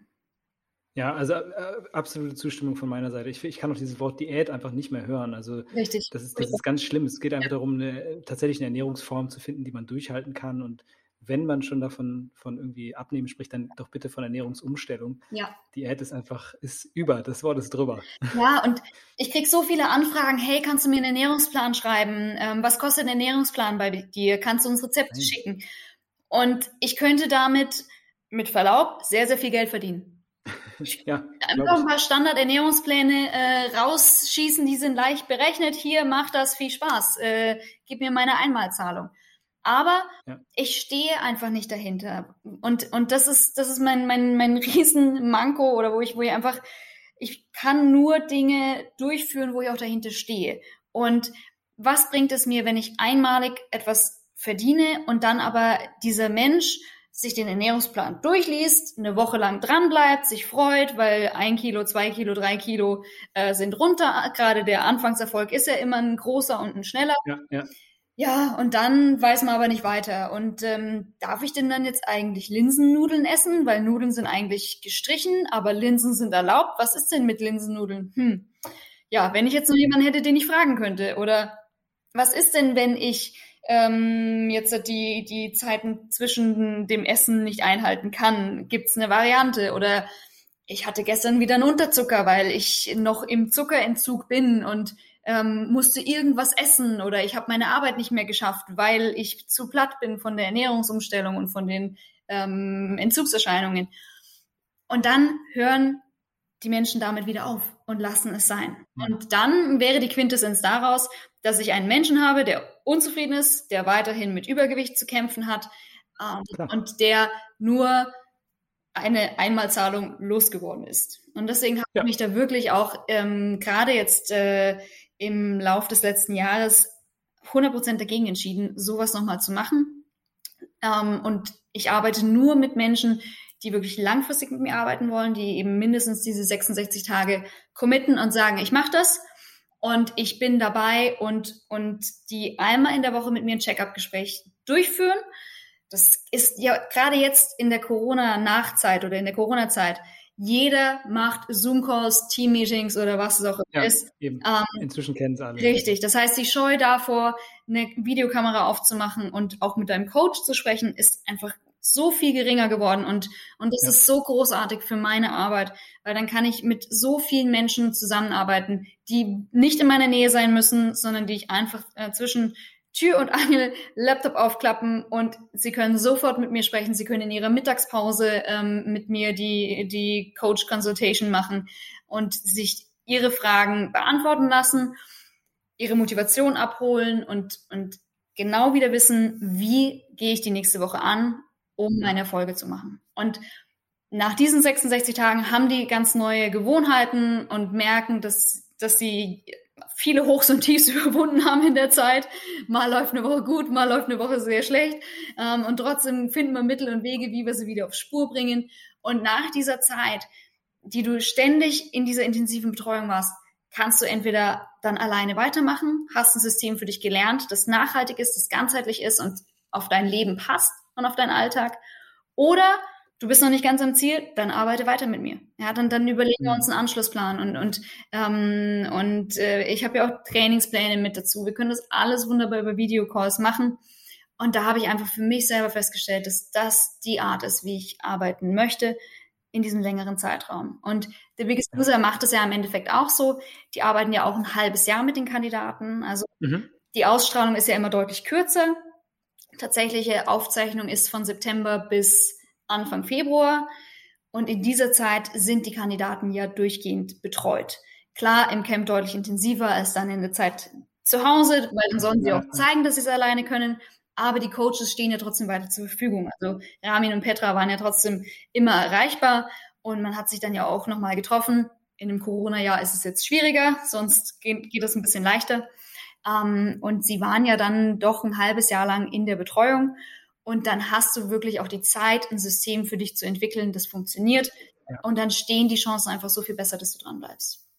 Ja, also äh, absolute Zustimmung von meiner Seite. Ich, ich kann auch dieses Wort Diät einfach nicht mehr hören. Also Richtig. das ist, das ist ganz schlimm. Es geht einfach ja. darum, eine, tatsächlich eine Ernährungsform zu finden, die man durchhalten kann. Und wenn man schon davon von irgendwie abnehmen spricht, dann doch bitte von Ernährungsumstellung. Ja. Diät ist einfach, ist über, das Wort ist drüber. Ja, und ich kriege so viele Anfragen, hey, kannst du mir einen Ernährungsplan schreiben? Ähm, was kostet ein Ernährungsplan bei dir? Kannst du uns Rezepte Nein. schicken? Und ich könnte damit, mit Verlaub, sehr, sehr viel Geld verdienen. ja, Einfach ein paar Standardernährungspläne äh, rausschießen, die sind leicht berechnet. Hier macht das viel Spaß. Äh, gib mir meine Einmalzahlung. Aber ja. ich stehe einfach nicht dahinter. Und, und das ist, das ist mein, mein, mein Riesenmanko oder wo ich, wo ich einfach, ich kann nur Dinge durchführen, wo ich auch dahinter stehe. Und was bringt es mir, wenn ich einmalig etwas verdiene und dann aber dieser Mensch sich den Ernährungsplan durchliest, eine Woche lang dranbleibt, sich freut, weil ein Kilo, zwei Kilo, drei Kilo äh, sind runter. Gerade der Anfangserfolg ist ja immer ein großer und ein schneller. Ja, ja. Ja, und dann weiß man aber nicht weiter. Und ähm, darf ich denn dann jetzt eigentlich Linsennudeln essen? Weil Nudeln sind eigentlich gestrichen, aber Linsen sind erlaubt. Was ist denn mit Linsennudeln? Hm. Ja, wenn ich jetzt noch jemanden hätte, den ich fragen könnte. Oder was ist denn, wenn ich ähm, jetzt die, die Zeiten zwischen dem Essen nicht einhalten kann? Gibt es eine Variante? Oder ich hatte gestern wieder einen Unterzucker, weil ich noch im Zuckerentzug bin und ähm, musste irgendwas essen oder ich habe meine Arbeit nicht mehr geschafft, weil ich zu platt bin von der Ernährungsumstellung und von den ähm, Entzugserscheinungen. Und dann hören die Menschen damit wieder auf und lassen es sein. Und dann wäre die Quintessenz daraus, dass ich einen Menschen habe, der unzufrieden ist, der weiterhin mit Übergewicht zu kämpfen hat ähm, und der nur eine Einmalzahlung losgeworden ist. Und deswegen habe ja. ich mich da wirklich auch ähm, gerade jetzt äh, im Lauf des letzten Jahres 100% dagegen entschieden, sowas nochmal zu machen. Ähm, und ich arbeite nur mit Menschen, die wirklich langfristig mit mir arbeiten wollen, die eben mindestens diese 66 Tage committen und sagen, ich mache das und ich bin dabei und, und die einmal in der Woche mit mir ein Check-up-Gespräch durchführen. Das ist ja gerade jetzt in der Corona-Nachzeit oder in der Corona-Zeit. Jeder macht Zoom-Calls, Team-Meetings oder was es auch ja, ist. Eben. Ähm, Inzwischen kennen es alle. Richtig. Das heißt, die Scheu davor, eine Videokamera aufzumachen und auch mit deinem Coach zu sprechen, ist einfach so viel geringer geworden und, und das ja. ist so großartig für meine Arbeit, weil dann kann ich mit so vielen Menschen zusammenarbeiten, die nicht in meiner Nähe sein müssen, sondern die ich einfach äh, zwischen Tür und Angel, Laptop aufklappen und Sie können sofort mit mir sprechen. Sie können in Ihrer Mittagspause ähm, mit mir die, die Coach Consultation machen und sich Ihre Fragen beantworten lassen, Ihre Motivation abholen und, und genau wieder wissen, wie gehe ich die nächste Woche an, um meine Erfolge zu machen. Und nach diesen 66 Tagen haben die ganz neue Gewohnheiten und merken, dass, dass sie viele Hochs und Tiefs überwunden haben in der Zeit. Mal läuft eine Woche gut, mal läuft eine Woche sehr schlecht. Ähm, und trotzdem finden wir Mittel und Wege, wie wir sie wieder auf Spur bringen. Und nach dieser Zeit, die du ständig in dieser intensiven Betreuung warst, kannst du entweder dann alleine weitermachen, hast ein System für dich gelernt, das nachhaltig ist, das ganzheitlich ist und auf dein Leben passt und auf deinen Alltag. Oder du bist noch nicht ganz am Ziel, dann arbeite weiter mit mir. Ja, dann, dann überlegen wir mhm. uns einen Anschlussplan und, und, ähm, und äh, ich habe ja auch Trainingspläne mit dazu. Wir können das alles wunderbar über Videocalls machen. Und da habe ich einfach für mich selber festgestellt, dass das die Art ist, wie ich arbeiten möchte in diesem längeren Zeitraum. Und der Biggest User macht es ja im Endeffekt auch so. Die arbeiten ja auch ein halbes Jahr mit den Kandidaten. Also mhm. die Ausstrahlung ist ja immer deutlich kürzer. Tatsächliche Aufzeichnung ist von September bis Anfang Februar. Und in dieser Zeit sind die Kandidaten ja durchgehend betreut. Klar, im Camp deutlich intensiver als dann in der Zeit zu Hause, weil dann sollen sie auch zeigen, dass sie es alleine können. Aber die Coaches stehen ja trotzdem weiter zur Verfügung. Also Ramin und Petra waren ja trotzdem immer erreichbar und man hat sich dann ja auch nochmal getroffen. In dem Corona-Jahr ist es jetzt schwieriger, sonst geht, geht es ein bisschen leichter. Ähm, und sie waren ja dann doch ein halbes Jahr lang in der Betreuung und dann hast du wirklich auch die Zeit, ein System für dich zu entwickeln, das funktioniert. Ja. Und dann stehen die Chancen einfach so viel besser, dass du dran bleibst.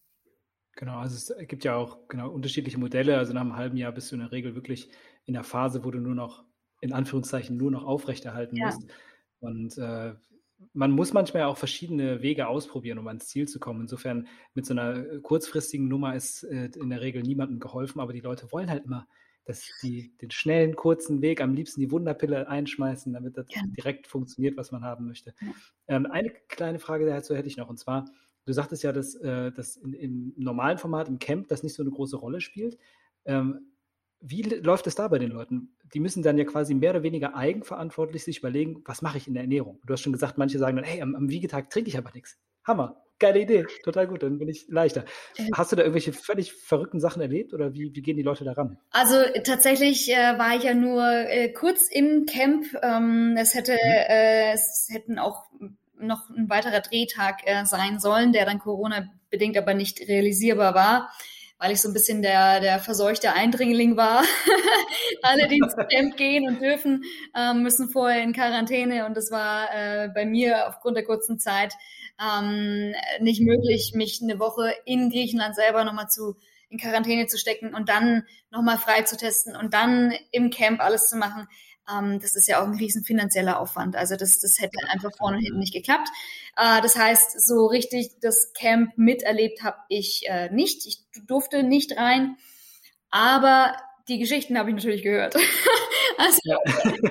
Genau, also es gibt ja auch genau unterschiedliche Modelle. Also nach einem halben Jahr bist du in der Regel wirklich in der Phase, wo du nur noch, in Anführungszeichen, nur noch aufrechterhalten ja. musst. Und äh, man muss manchmal auch verschiedene Wege ausprobieren, um ans Ziel zu kommen. Insofern mit so einer kurzfristigen Nummer ist äh, in der Regel niemandem geholfen, aber die Leute wollen halt immer dass die den schnellen, kurzen Weg am liebsten die Wunderpille einschmeißen, damit das ja. direkt funktioniert, was man haben möchte. Ähm, eine kleine Frage dazu hätte ich noch, und zwar, du sagtest ja, dass, äh, dass in, im normalen Format, im Camp, das nicht so eine große Rolle spielt. Ähm, wie läuft es da bei den Leuten? Die müssen dann ja quasi mehr oder weniger eigenverantwortlich sich überlegen, was mache ich in der Ernährung? Du hast schon gesagt, manche sagen dann, hey, am, am Wiegetag trinke ich aber nichts. Hammer geile Idee, total gut, dann bin ich leichter. Hast du da irgendwelche völlig verrückten Sachen erlebt oder wie, wie gehen die Leute daran? Also tatsächlich äh, war ich ja nur äh, kurz im Camp. Ähm, es hätte, mhm. äh, es hätten auch noch ein weiterer Drehtag äh, sein sollen, der dann Corona bedingt aber nicht realisierbar war weil ich so ein bisschen der, der verseuchte Eindringling war. Alle, die ins Camp gehen und dürfen, ähm, müssen vorher in Quarantäne und das war äh, bei mir aufgrund der kurzen Zeit ähm, nicht möglich, mich eine Woche in Griechenland selber nochmal zu in Quarantäne zu stecken und dann nochmal frei zu testen und dann im Camp alles zu machen. Ähm, das ist ja auch ein riesen finanzieller Aufwand. Also das, das hätte einfach vorne und hinten nicht geklappt. Äh, das heißt, so richtig das Camp miterlebt habe ich äh, nicht. Ich durfte nicht rein. Aber die Geschichten habe ich natürlich gehört. also ja.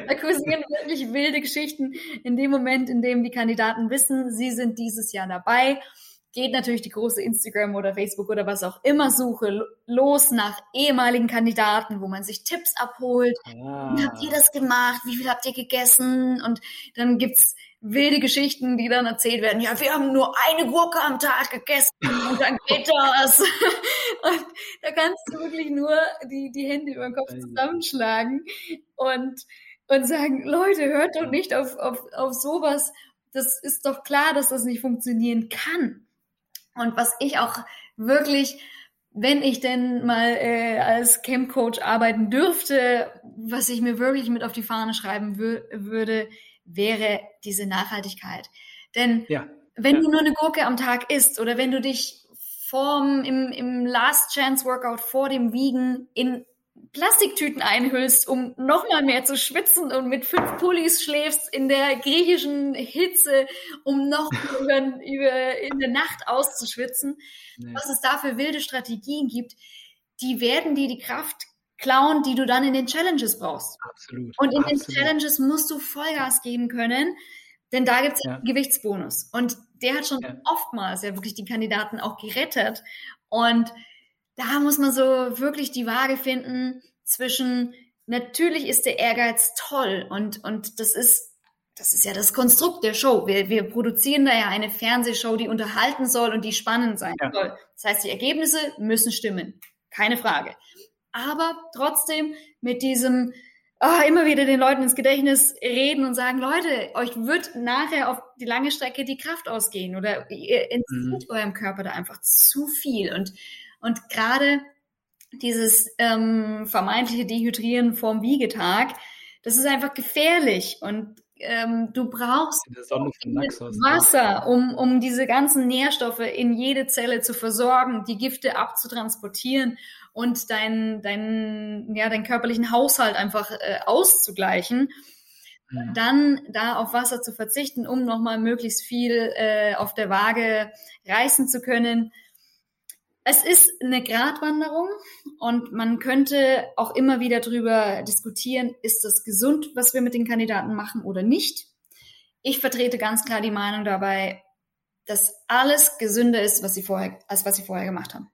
da kursieren wirklich wilde Geschichten in dem Moment, in dem die Kandidaten wissen, sie sind dieses Jahr dabei. Geht natürlich die große Instagram oder Facebook oder was auch immer Suche los nach ehemaligen Kandidaten, wo man sich Tipps abholt. Ah. Wie habt ihr das gemacht? Wie viel habt ihr gegessen? Und dann gibt's wilde Geschichten, die dann erzählt werden. Ja, wir haben nur eine Gurke am Tag gegessen und dann geht das. und da kannst du wirklich nur die, die Hände über den Kopf zusammenschlagen und, und sagen, Leute, hört doch nicht auf, auf, auf sowas. Das ist doch klar, dass das nicht funktionieren kann. Und was ich auch wirklich wenn ich denn mal äh, als Camp Coach arbeiten dürfte, was ich mir wirklich mit auf die Fahne schreiben würde, wäre diese Nachhaltigkeit. Denn ja. wenn ja. du nur eine Gurke am Tag isst oder wenn du dich vorm, im, im Last Chance Workout vor dem Wiegen in Plastiktüten einhüllst, um nochmal mehr zu schwitzen und mit fünf Pullis schläfst in der griechischen Hitze, um noch über, über in der Nacht auszuschwitzen. Nee. Was es da für wilde Strategien gibt, die werden dir die Kraft klauen, die du dann in den Challenges brauchst. Absolut. Und in Absolut. den Challenges musst du Vollgas geben können, denn da gibt es ja. einen Gewichtsbonus. Und der hat schon ja. oftmals ja wirklich die Kandidaten auch gerettet. Und da muss man so wirklich die Waage finden zwischen natürlich ist der Ehrgeiz toll und, und das ist, das ist ja das Konstrukt der Show. Wir, wir produzieren da ja eine Fernsehshow, die unterhalten soll und die spannend sein ja. soll. Das heißt, die Ergebnisse müssen stimmen. Keine Frage. Aber trotzdem mit diesem, oh, immer wieder den Leuten ins Gedächtnis reden und sagen, Leute, euch wird nachher auf die lange Strecke die Kraft ausgehen oder ihr entzieht mhm. eurem Körper da einfach zu viel. Und, und gerade dieses ähm, vermeintliche Dehydrieren vorm Wiegetag, das ist einfach gefährlich und ähm, du brauchst Wasser, um, um diese ganzen Nährstoffe in jede Zelle zu versorgen, die Gifte abzutransportieren und deinen dein, ja, deinen körperlichen Haushalt einfach äh, auszugleichen. Mhm. Dann da auf Wasser zu verzichten, um nochmal möglichst viel äh, auf der Waage reißen zu können es ist eine Gratwanderung und man könnte auch immer wieder darüber diskutieren, ist das gesund, was wir mit den Kandidaten machen oder nicht. Ich vertrete ganz klar die Meinung dabei, dass alles gesünder ist, was sie vorher, als was sie vorher gemacht haben.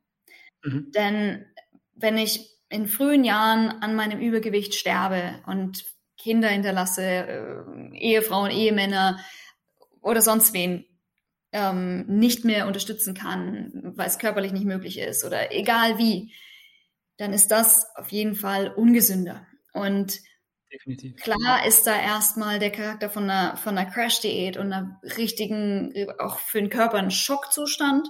Mhm. Denn wenn ich in frühen Jahren an meinem Übergewicht sterbe und Kinder hinterlasse, äh, Ehefrauen, Ehemänner oder sonst wen, ähm, nicht mehr unterstützen kann, weil es körperlich nicht möglich ist oder egal wie, dann ist das auf jeden Fall ungesünder. Und Definitiv. klar ist da erstmal der Charakter von einer, von einer Crash-Diät und einer richtigen, auch für den Körper ein Schockzustand.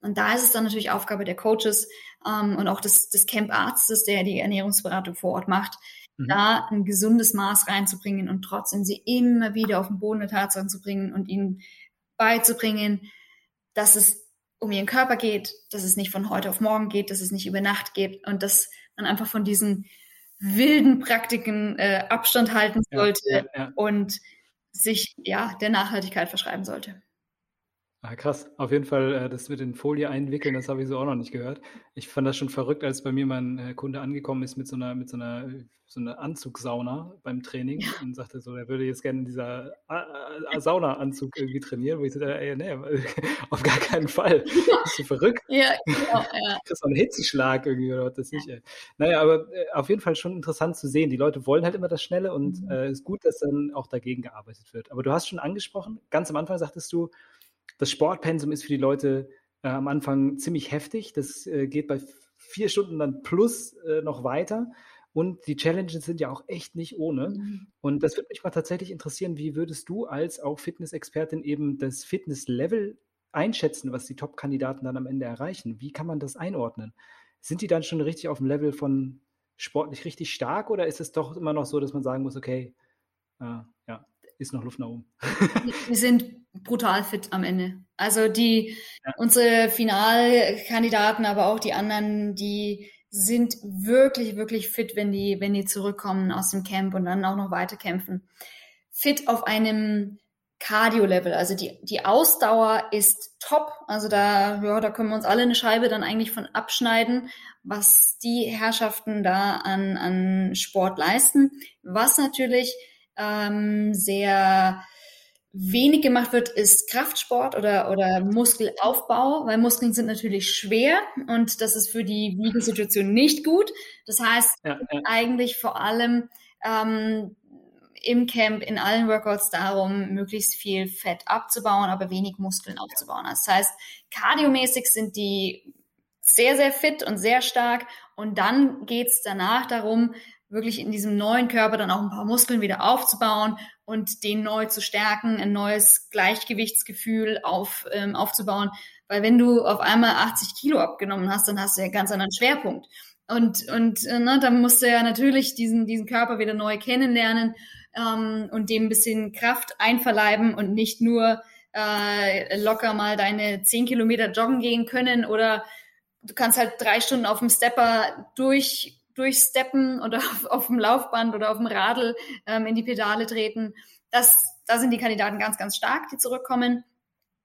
Und da ist es dann natürlich Aufgabe der Coaches ähm, und auch des, des Camp-Arztes, der die Ernährungsberatung vor Ort macht, mhm. da ein gesundes Maß reinzubringen und trotzdem sie immer wieder auf den Boden der Tatsachen zu bringen und ihnen beizubringen, dass es um ihren Körper geht, dass es nicht von heute auf morgen geht, dass es nicht über Nacht geht und dass man einfach von diesen wilden Praktiken äh, Abstand halten sollte ja, ja, ja. und sich ja der Nachhaltigkeit verschreiben sollte. Ah, krass. Auf jeden Fall, äh, das mit den Folie einwickeln, das habe ich so auch noch nicht gehört. Ich fand das schon verrückt, als bei mir mein äh, Kunde angekommen ist mit so einer, mit so einer, so einer Anzugsauna beim Training ja. und sagte so, er würde jetzt gerne in dieser äh, Saunaanzug irgendwie trainieren, wo ich sagte, ey, nee, auf gar keinen Fall. Bist du verrückt? ja, genau, ja. Das ist ein Hitzeschlag irgendwie oder was das nicht, ey. Naja, aber auf jeden Fall schon interessant zu sehen. Die Leute wollen halt immer das Schnelle und es mhm. äh, ist gut, dass dann auch dagegen gearbeitet wird. Aber du hast schon angesprochen, ganz am Anfang sagtest du, das Sportpensum ist für die Leute äh, am Anfang ziemlich heftig. Das äh, geht bei vier Stunden dann plus äh, noch weiter. Und die Challenges sind ja auch echt nicht ohne. Mhm. Und das würde mich mal tatsächlich interessieren, wie würdest du als auch Fitnessexpertin eben das Fitnesslevel einschätzen, was die Top-Kandidaten dann am Ende erreichen? Wie kann man das einordnen? Sind die dann schon richtig auf dem Level von sportlich richtig stark oder ist es doch immer noch so, dass man sagen muss, okay, äh, ja, ist noch Luft nach oben. Wir sind brutal fit am Ende. Also die, ja. unsere Finalkandidaten, aber auch die anderen, die sind wirklich, wirklich fit, wenn die, wenn die zurückkommen aus dem Camp und dann auch noch weiter kämpfen. Fit auf einem Cardio-Level. Also die, die Ausdauer ist top. Also da, ja, da können wir uns alle eine Scheibe dann eigentlich von abschneiden, was die Herrschaften da an, an Sport leisten. Was natürlich ähm, sehr wenig gemacht wird, ist Kraftsport oder, oder Muskelaufbau, weil Muskeln sind natürlich schwer und das ist für die Wiegensituation nicht gut. Das heißt, ja, ja. eigentlich vor allem ähm, im Camp in allen Workouts darum, möglichst viel Fett abzubauen, aber wenig Muskeln aufzubauen. Das heißt, kardiomäßig sind die sehr, sehr fit und sehr stark und dann geht's danach darum, wirklich in diesem neuen Körper dann auch ein paar Muskeln wieder aufzubauen und den neu zu stärken, ein neues Gleichgewichtsgefühl auf, ähm, aufzubauen. Weil wenn du auf einmal 80 Kilo abgenommen hast, dann hast du ja ganz anderen Schwerpunkt. Und, und äh, ne, dann musst du ja natürlich diesen, diesen Körper wieder neu kennenlernen ähm, und dem ein bisschen Kraft einverleiben und nicht nur äh, locker mal deine 10 Kilometer joggen gehen können oder du kannst halt drei Stunden auf dem Stepper durch durchsteppen oder auf, auf dem Laufband oder auf dem Radl ähm, in die Pedale treten. Das, da sind die Kandidaten ganz, ganz stark, die zurückkommen.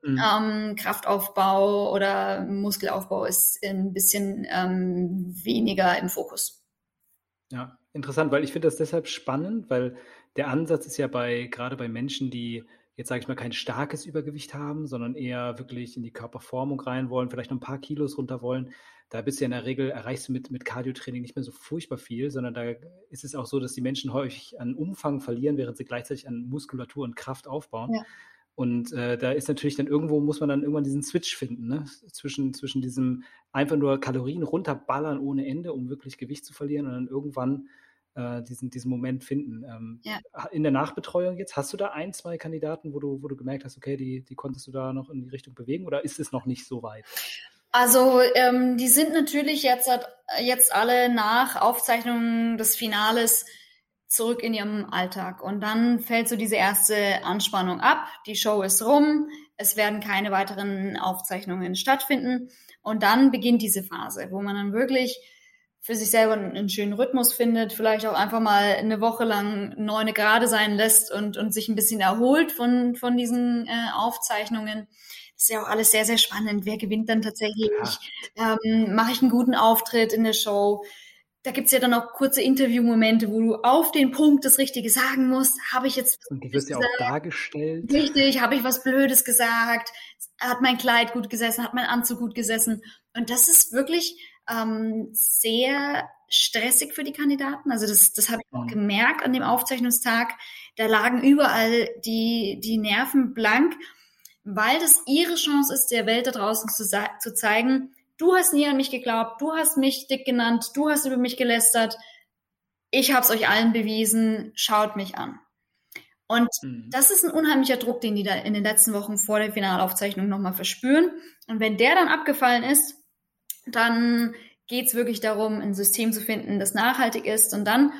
Mhm. Ähm, Kraftaufbau oder Muskelaufbau ist ein bisschen ähm, weniger im Fokus. Ja, interessant, weil ich finde das deshalb spannend, weil der Ansatz ist ja bei, gerade bei Menschen, die jetzt sage ich mal, kein starkes Übergewicht haben, sondern eher wirklich in die Körperformung rein wollen, vielleicht noch ein paar Kilos runter wollen, da bist du ja in der Regel, erreichst du mit, mit Cardio-Training nicht mehr so furchtbar viel, sondern da ist es auch so, dass die Menschen häufig an Umfang verlieren, während sie gleichzeitig an Muskulatur und Kraft aufbauen. Ja. Und äh, da ist natürlich dann irgendwo, muss man dann irgendwann diesen Switch finden, ne? zwischen, zwischen diesem einfach nur Kalorien runterballern ohne Ende, um wirklich Gewicht zu verlieren und dann irgendwann äh, diesen, diesen Moment finden. Ähm, ja. In der Nachbetreuung jetzt, hast du da ein, zwei Kandidaten, wo du, wo du gemerkt hast, okay, die, die konntest du da noch in die Richtung bewegen oder ist es noch nicht so weit? Also ähm, die sind natürlich jetzt, jetzt alle nach Aufzeichnung des Finales zurück in ihrem Alltag. Und dann fällt so diese erste Anspannung ab. Die Show ist rum. Es werden keine weiteren Aufzeichnungen stattfinden. Und dann beginnt diese Phase, wo man dann wirklich für sich selber einen schönen Rhythmus findet, vielleicht auch einfach mal eine Woche lang neune Grade sein lässt und, und sich ein bisschen erholt von, von diesen äh, Aufzeichnungen. Das ist ja auch alles sehr, sehr spannend. Wer gewinnt dann tatsächlich? Ja. Ähm, Mache ich einen guten Auftritt in der Show? da gibt's ja dann auch kurze Interviewmomente, wo du auf den Punkt das Richtige sagen musst. Habe ich jetzt Und die wirst ja auch dargestellt. Richtig, habe ich was Blödes gesagt? Hat mein Kleid gut gesessen? Hat mein Anzug gut gesessen? Und das ist wirklich ähm, sehr stressig für die Kandidaten. Also das, das habe ich auch mhm. gemerkt an dem Aufzeichnungstag. Da lagen überall die, die Nerven blank, weil das ihre Chance ist, der Welt da draußen zu, zu zeigen, du hast nie an mich geglaubt, du hast mich dick genannt, du hast über mich gelästert, ich habe es euch allen bewiesen, schaut mich an. Und mhm. das ist ein unheimlicher Druck, den die da in den letzten Wochen vor der Finalaufzeichnung nochmal verspüren. Und wenn der dann abgefallen ist, dann geht es wirklich darum, ein System zu finden, das nachhaltig ist. Und dann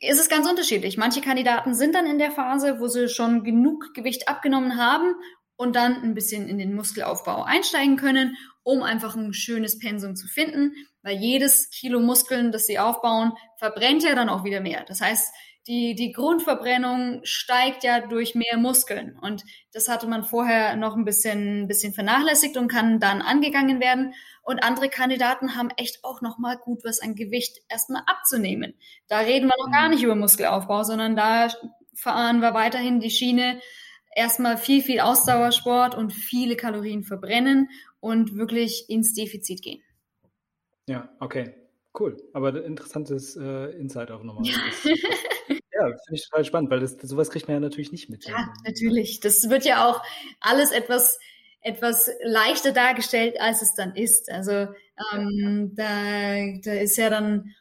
ist es ganz unterschiedlich. Manche Kandidaten sind dann in der Phase, wo sie schon genug Gewicht abgenommen haben und dann ein bisschen in den Muskelaufbau einsteigen können um einfach ein schönes Pensum zu finden, weil jedes Kilo Muskeln, das sie aufbauen, verbrennt ja dann auch wieder mehr. Das heißt, die, die Grundverbrennung steigt ja durch mehr Muskeln. Und das hatte man vorher noch ein bisschen, ein bisschen vernachlässigt und kann dann angegangen werden. Und andere Kandidaten haben echt auch noch mal gut was an Gewicht erstmal abzunehmen. Da reden wir noch gar mhm. nicht über Muskelaufbau, sondern da fahren wir weiterhin die Schiene, erstmal viel, viel Ausdauersport und viele Kalorien verbrennen und wirklich ins Defizit gehen. Ja, okay. Cool. Aber interessantes äh, Insight auch nochmal. Ja. ja, finde ich total spannend, weil das, sowas kriegt man ja natürlich nicht mit. Ja, natürlich. Das wird ja auch alles etwas, etwas leichter dargestellt, als es dann ist. Also ähm, da, da ist ja dann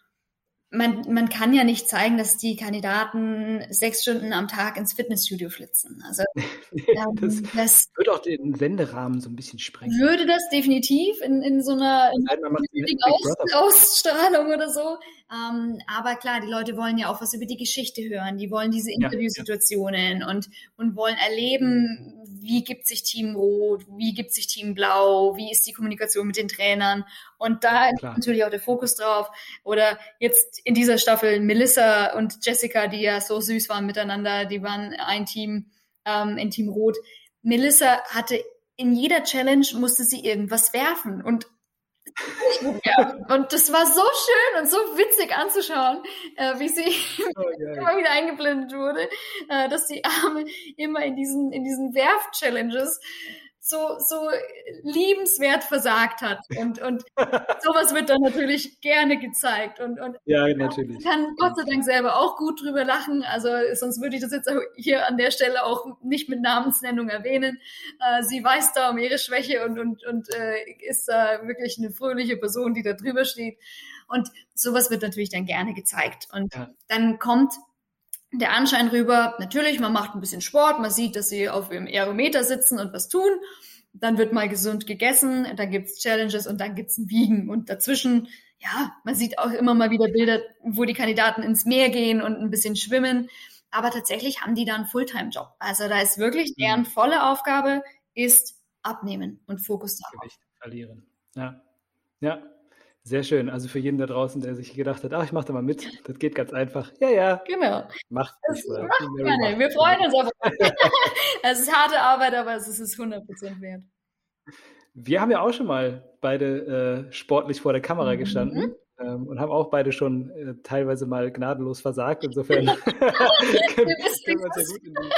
man, man kann ja nicht zeigen, dass die Kandidaten sechs Stunden am Tag ins Fitnessstudio flitzen. Also ähm, das, das würde auch den Senderahmen so ein bisschen sprengen. Würde das definitiv in, in so einer in Aus, Ausstrahlung oder so. Ähm, aber klar, die Leute wollen ja auch was über die Geschichte hören. Die wollen diese Interviewsituationen ja, ja. und, und wollen erleben, wie gibt sich Team Rot, wie gibt sich Team Blau, wie ist die Kommunikation mit den Trainern. Und da ist natürlich auch der Fokus drauf. Oder jetzt in dieser Staffel Melissa und Jessica, die ja so süß waren miteinander, die waren ein Team ähm, in Team Rot. Melissa hatte in jeder Challenge musste sie irgendwas werfen und ja, und das war so schön und so witzig anzuschauen, äh, wie sie oh, immer wieder eingeblendet wurde, äh, dass die Arme immer in diesen, in diesen Werf-Challenges so, so liebenswert versagt hat. Und, und sowas wird dann natürlich gerne gezeigt. Und, und ja, natürlich. Ich kann Gott sei Dank selber auch gut drüber lachen. Also sonst würde ich das jetzt hier an der Stelle auch nicht mit Namensnennung erwähnen. Äh, sie weiß da um ihre Schwäche und, und, und äh, ist da wirklich eine fröhliche Person, die da drüber steht. Und sowas wird natürlich dann gerne gezeigt. Und ja. dann kommt der Anschein rüber, natürlich, man macht ein bisschen Sport, man sieht, dass sie auf ihrem Aerometer sitzen und was tun. Dann wird mal gesund gegessen, dann gibt's Challenges und dann gibt's ein Wiegen. Und dazwischen, ja, man sieht auch immer mal wieder Bilder, wo die Kandidaten ins Meer gehen und ein bisschen schwimmen. Aber tatsächlich haben die da einen Fulltime-Job. Also da ist wirklich deren mhm. volle Aufgabe ist abnehmen und Fokus darauf. Gewicht verlieren. Ja. Ja, sehr schön. Also für jeden da draußen, der sich gedacht hat, ach, ich mache da mal mit, das geht ganz einfach. Ja, ja. Genau. Macht es. Macht gerne. Wir freuen uns auf. es ist harte Arbeit, aber es ist es 100% wert. Wir haben ja auch schon mal beide äh, sportlich vor der Kamera mhm. gestanden ähm, und haben auch beide schon äh, teilweise mal gnadenlos versagt. Insofern können wir uns ja gut in die,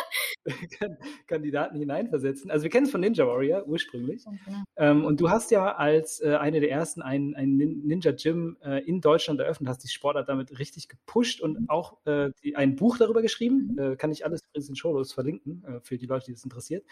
Kandidaten hineinversetzen. Also wir kennen es von Ninja Warrior ursprünglich. Okay. Ähm, und du hast ja als äh, eine der ersten ein, ein Ninja Gym äh, in Deutschland eröffnet, hast die Sportart damit richtig gepusht und mhm. auch äh, die, ein Buch darüber geschrieben. Mhm. Kann ich alles übrigens in Shownotes verlinken, für die Leute, die das interessiert.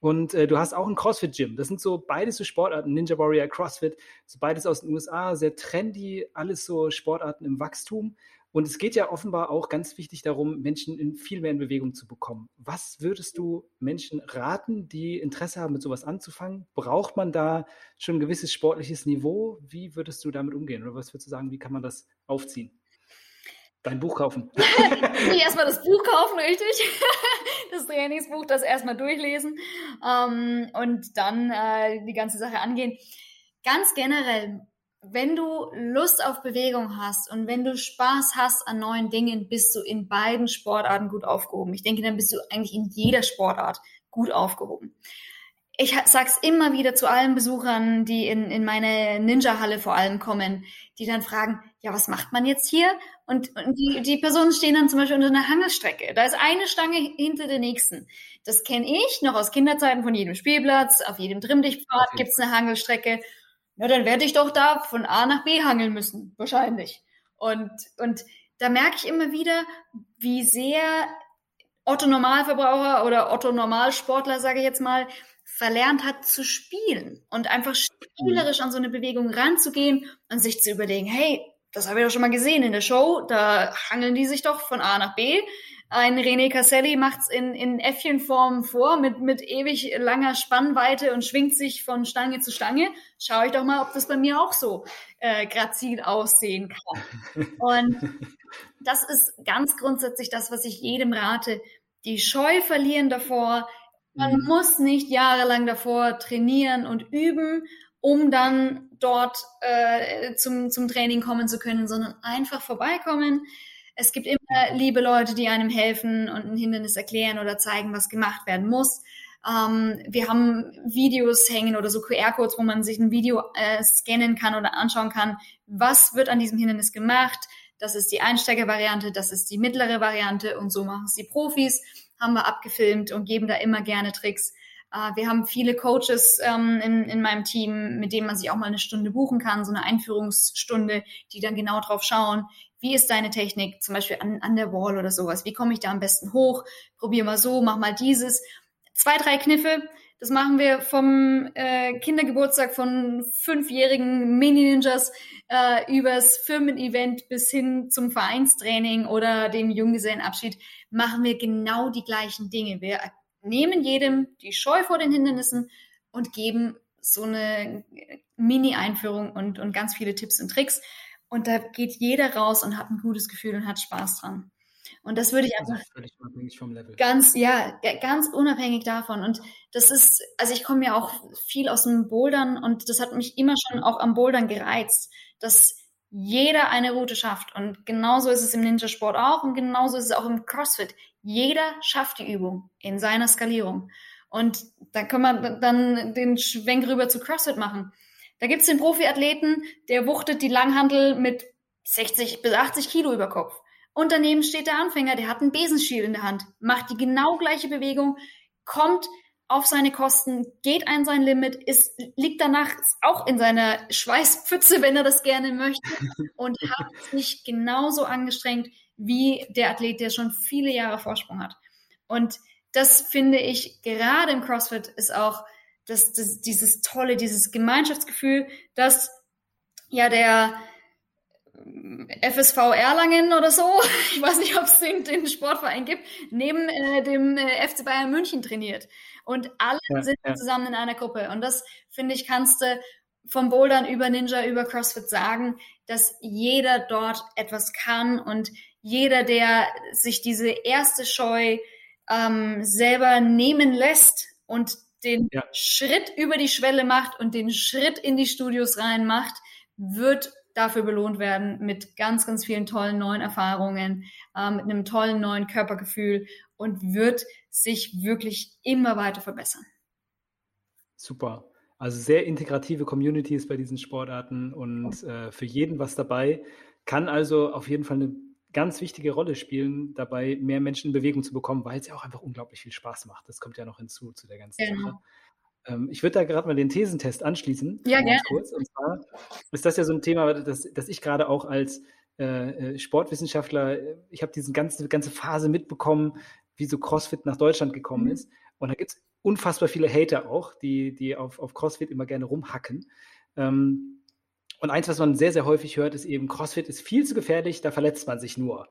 Und äh, du hast auch ein CrossFit-Gym. Das sind so beides so Sportarten, Ninja Warrior, CrossFit, so beides aus den USA, sehr trendy, alles so Sportarten im Wachstum. Und es geht ja offenbar auch ganz wichtig darum, Menschen in viel mehr in Bewegung zu bekommen. Was würdest du Menschen raten, die Interesse haben, mit sowas anzufangen? Braucht man da schon ein gewisses sportliches Niveau? Wie würdest du damit umgehen? Oder was würdest du sagen, wie kann man das aufziehen? Dein Buch kaufen. erstmal das Buch kaufen, richtig. Das Trainingsbuch, das erstmal durchlesen ähm, und dann äh, die ganze Sache angehen. Ganz generell wenn du Lust auf Bewegung hast und wenn du Spaß hast an neuen Dingen, bist du in beiden Sportarten gut aufgehoben. Ich denke, dann bist du eigentlich in jeder Sportart gut aufgehoben. Ich sag's immer wieder zu allen Besuchern, die in, in meine Ninja-Halle vor allem kommen, die dann fragen, ja, was macht man jetzt hier? Und, und die, die Personen stehen dann zum Beispiel unter einer Hangelstrecke. Da ist eine Stange hinter der nächsten. Das kenne ich noch aus Kinderzeiten von jedem Spielplatz. Auf jedem Trimmdichtpfad okay. gibt's eine Hangelstrecke ja, dann werde ich doch da von A nach B hangeln müssen, wahrscheinlich. Und, und da merke ich immer wieder, wie sehr Otto Normalverbraucher oder Otto Normalsportler, sage ich jetzt mal, verlernt hat zu spielen und einfach spielerisch an so eine Bewegung ranzugehen und sich zu überlegen, hey, das habe ich doch schon mal gesehen in der Show, da hangeln die sich doch von A nach B. Ein René Casselli macht's in, in Äffchenform vor, mit, mit ewig langer Spannweite und schwingt sich von Stange zu Stange. Schau ich doch mal, ob das bei mir auch so äh, grazil aussehen kann. Und das ist ganz grundsätzlich das, was ich jedem rate. Die Scheu verlieren davor. Man mhm. muss nicht jahrelang davor trainieren und üben, um dann dort äh, zum, zum Training kommen zu können, sondern einfach vorbeikommen, es gibt immer liebe Leute, die einem helfen und ein Hindernis erklären oder zeigen, was gemacht werden muss. Ähm, wir haben Videos hängen oder so QR-Codes, wo man sich ein Video äh, scannen kann oder anschauen kann, was wird an diesem Hindernis gemacht. Das ist die Einsteigervariante, das ist die mittlere Variante und so machen es die Profis. Haben wir abgefilmt und geben da immer gerne Tricks. Äh, wir haben viele Coaches ähm, in, in meinem Team, mit denen man sich auch mal eine Stunde buchen kann, so eine Einführungsstunde, die dann genau drauf schauen, wie ist deine Technik, zum Beispiel an, an der Wall oder sowas, wie komme ich da am besten hoch, probier mal so, mach mal dieses. Zwei, drei Kniffe, das machen wir vom äh, Kindergeburtstag von fünfjährigen Mini-Ninjas äh, übers Firmen-Event bis hin zum Vereinstraining oder dem Junggesellenabschied, machen wir genau die gleichen Dinge. Wir nehmen jedem die Scheu vor den Hindernissen und geben so eine Mini-Einführung und, und ganz viele Tipps und Tricks. Und da geht jeder raus und hat ein gutes Gefühl und hat Spaß dran. Und das würde ich also einfach völlig unabhängig vom Level. Ganz, ja, ganz unabhängig davon. Und das ist, also ich komme ja auch viel aus dem Bouldern und das hat mich immer schon auch am Bouldern gereizt, dass jeder eine Route schafft. Und genauso ist es im Ninja-Sport auch und genauso ist es auch im CrossFit. Jeder schafft die Übung in seiner Skalierung. Und da kann man dann den Schwenk rüber zu CrossFit machen. Da gibt's den Profiathleten, der wuchtet die Langhandel mit 60 bis 80 Kilo über Kopf. Und daneben steht der Anfänger, der hat einen Besenschiel in der Hand, macht die genau gleiche Bewegung, kommt auf seine Kosten, geht ein sein Limit, ist, liegt danach auch in seiner Schweißpfütze, wenn er das gerne möchte, und hat sich genauso angestrengt wie der Athlet, der schon viele Jahre Vorsprung hat. Und das finde ich gerade im CrossFit ist auch das, das, dieses tolle, dieses Gemeinschaftsgefühl, dass ja der FSV Erlangen oder so, ich weiß nicht, ob es den, den Sportverein gibt, neben äh, dem äh, FC Bayern München trainiert. Und alle ja, sind ja. zusammen in einer Gruppe. Und das, finde ich, kannst du vom Bouldern über Ninja, über CrossFit sagen, dass jeder dort etwas kann und jeder, der sich diese erste Scheu ähm, selber nehmen lässt und den ja. Schritt über die Schwelle macht und den Schritt in die Studios rein macht, wird dafür belohnt werden mit ganz, ganz vielen tollen neuen Erfahrungen, äh, mit einem tollen neuen Körpergefühl und wird sich wirklich immer weiter verbessern. Super. Also sehr integrative Communities bei diesen Sportarten und äh, für jeden was dabei. Kann also auf jeden Fall eine ganz wichtige Rolle spielen, dabei mehr Menschen in Bewegung zu bekommen, weil es ja auch einfach unglaublich viel Spaß macht. Das kommt ja noch hinzu zu der ganzen genau. Sache. Ähm, ich würde da gerade mal den Thesentest anschließen. Ja, gerne. Kurz. Und zwar ist das ja so ein Thema, das, das ich gerade auch als äh, äh Sportwissenschaftler, äh, ich habe diese ganze, ganze Phase mitbekommen, wie so CrossFit nach Deutschland gekommen mhm. ist. Und da gibt es unfassbar viele Hater auch, die, die auf, auf CrossFit immer gerne rumhacken. Ähm, und eins, was man sehr, sehr häufig hört, ist eben, CrossFit ist viel zu gefährlich, da verletzt man sich nur.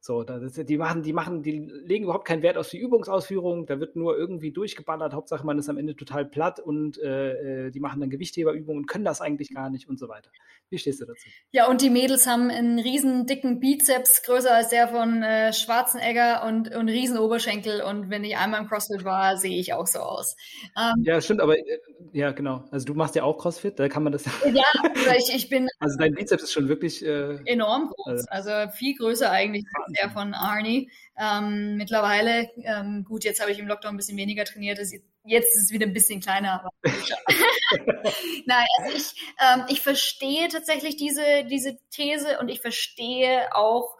So, das, die machen, die machen, die legen überhaupt keinen Wert auf die Übungsausführung. Da wird nur irgendwie durchgeballert. Hauptsache, man ist am Ende total platt und äh, äh, die machen dann Gewichtheberübungen und können das eigentlich gar nicht und so weiter. Wie stehst du dazu? Ja, und die Mädels haben einen riesen dicken Bizeps, größer als der von äh, Schwarzenegger und, und riesen Oberschenkel. Und wenn ich einmal im CrossFit war, sehe ich auch so aus. Ähm, ja, stimmt, aber äh, ja, genau. Also du machst ja auch CrossFit, da kann man das. Ja, also ich, ich bin. Also dein Bizeps ist schon wirklich äh, enorm groß. Also, also viel größer eigentlich als der von Arnie. Ähm, mittlerweile, ähm, gut, jetzt habe ich im Lockdown ein bisschen weniger trainiert. Das, jetzt ist es wieder ein bisschen kleiner. Aber Nein, also ich, ähm, ich verstehe tatsächlich diese, diese These und ich verstehe auch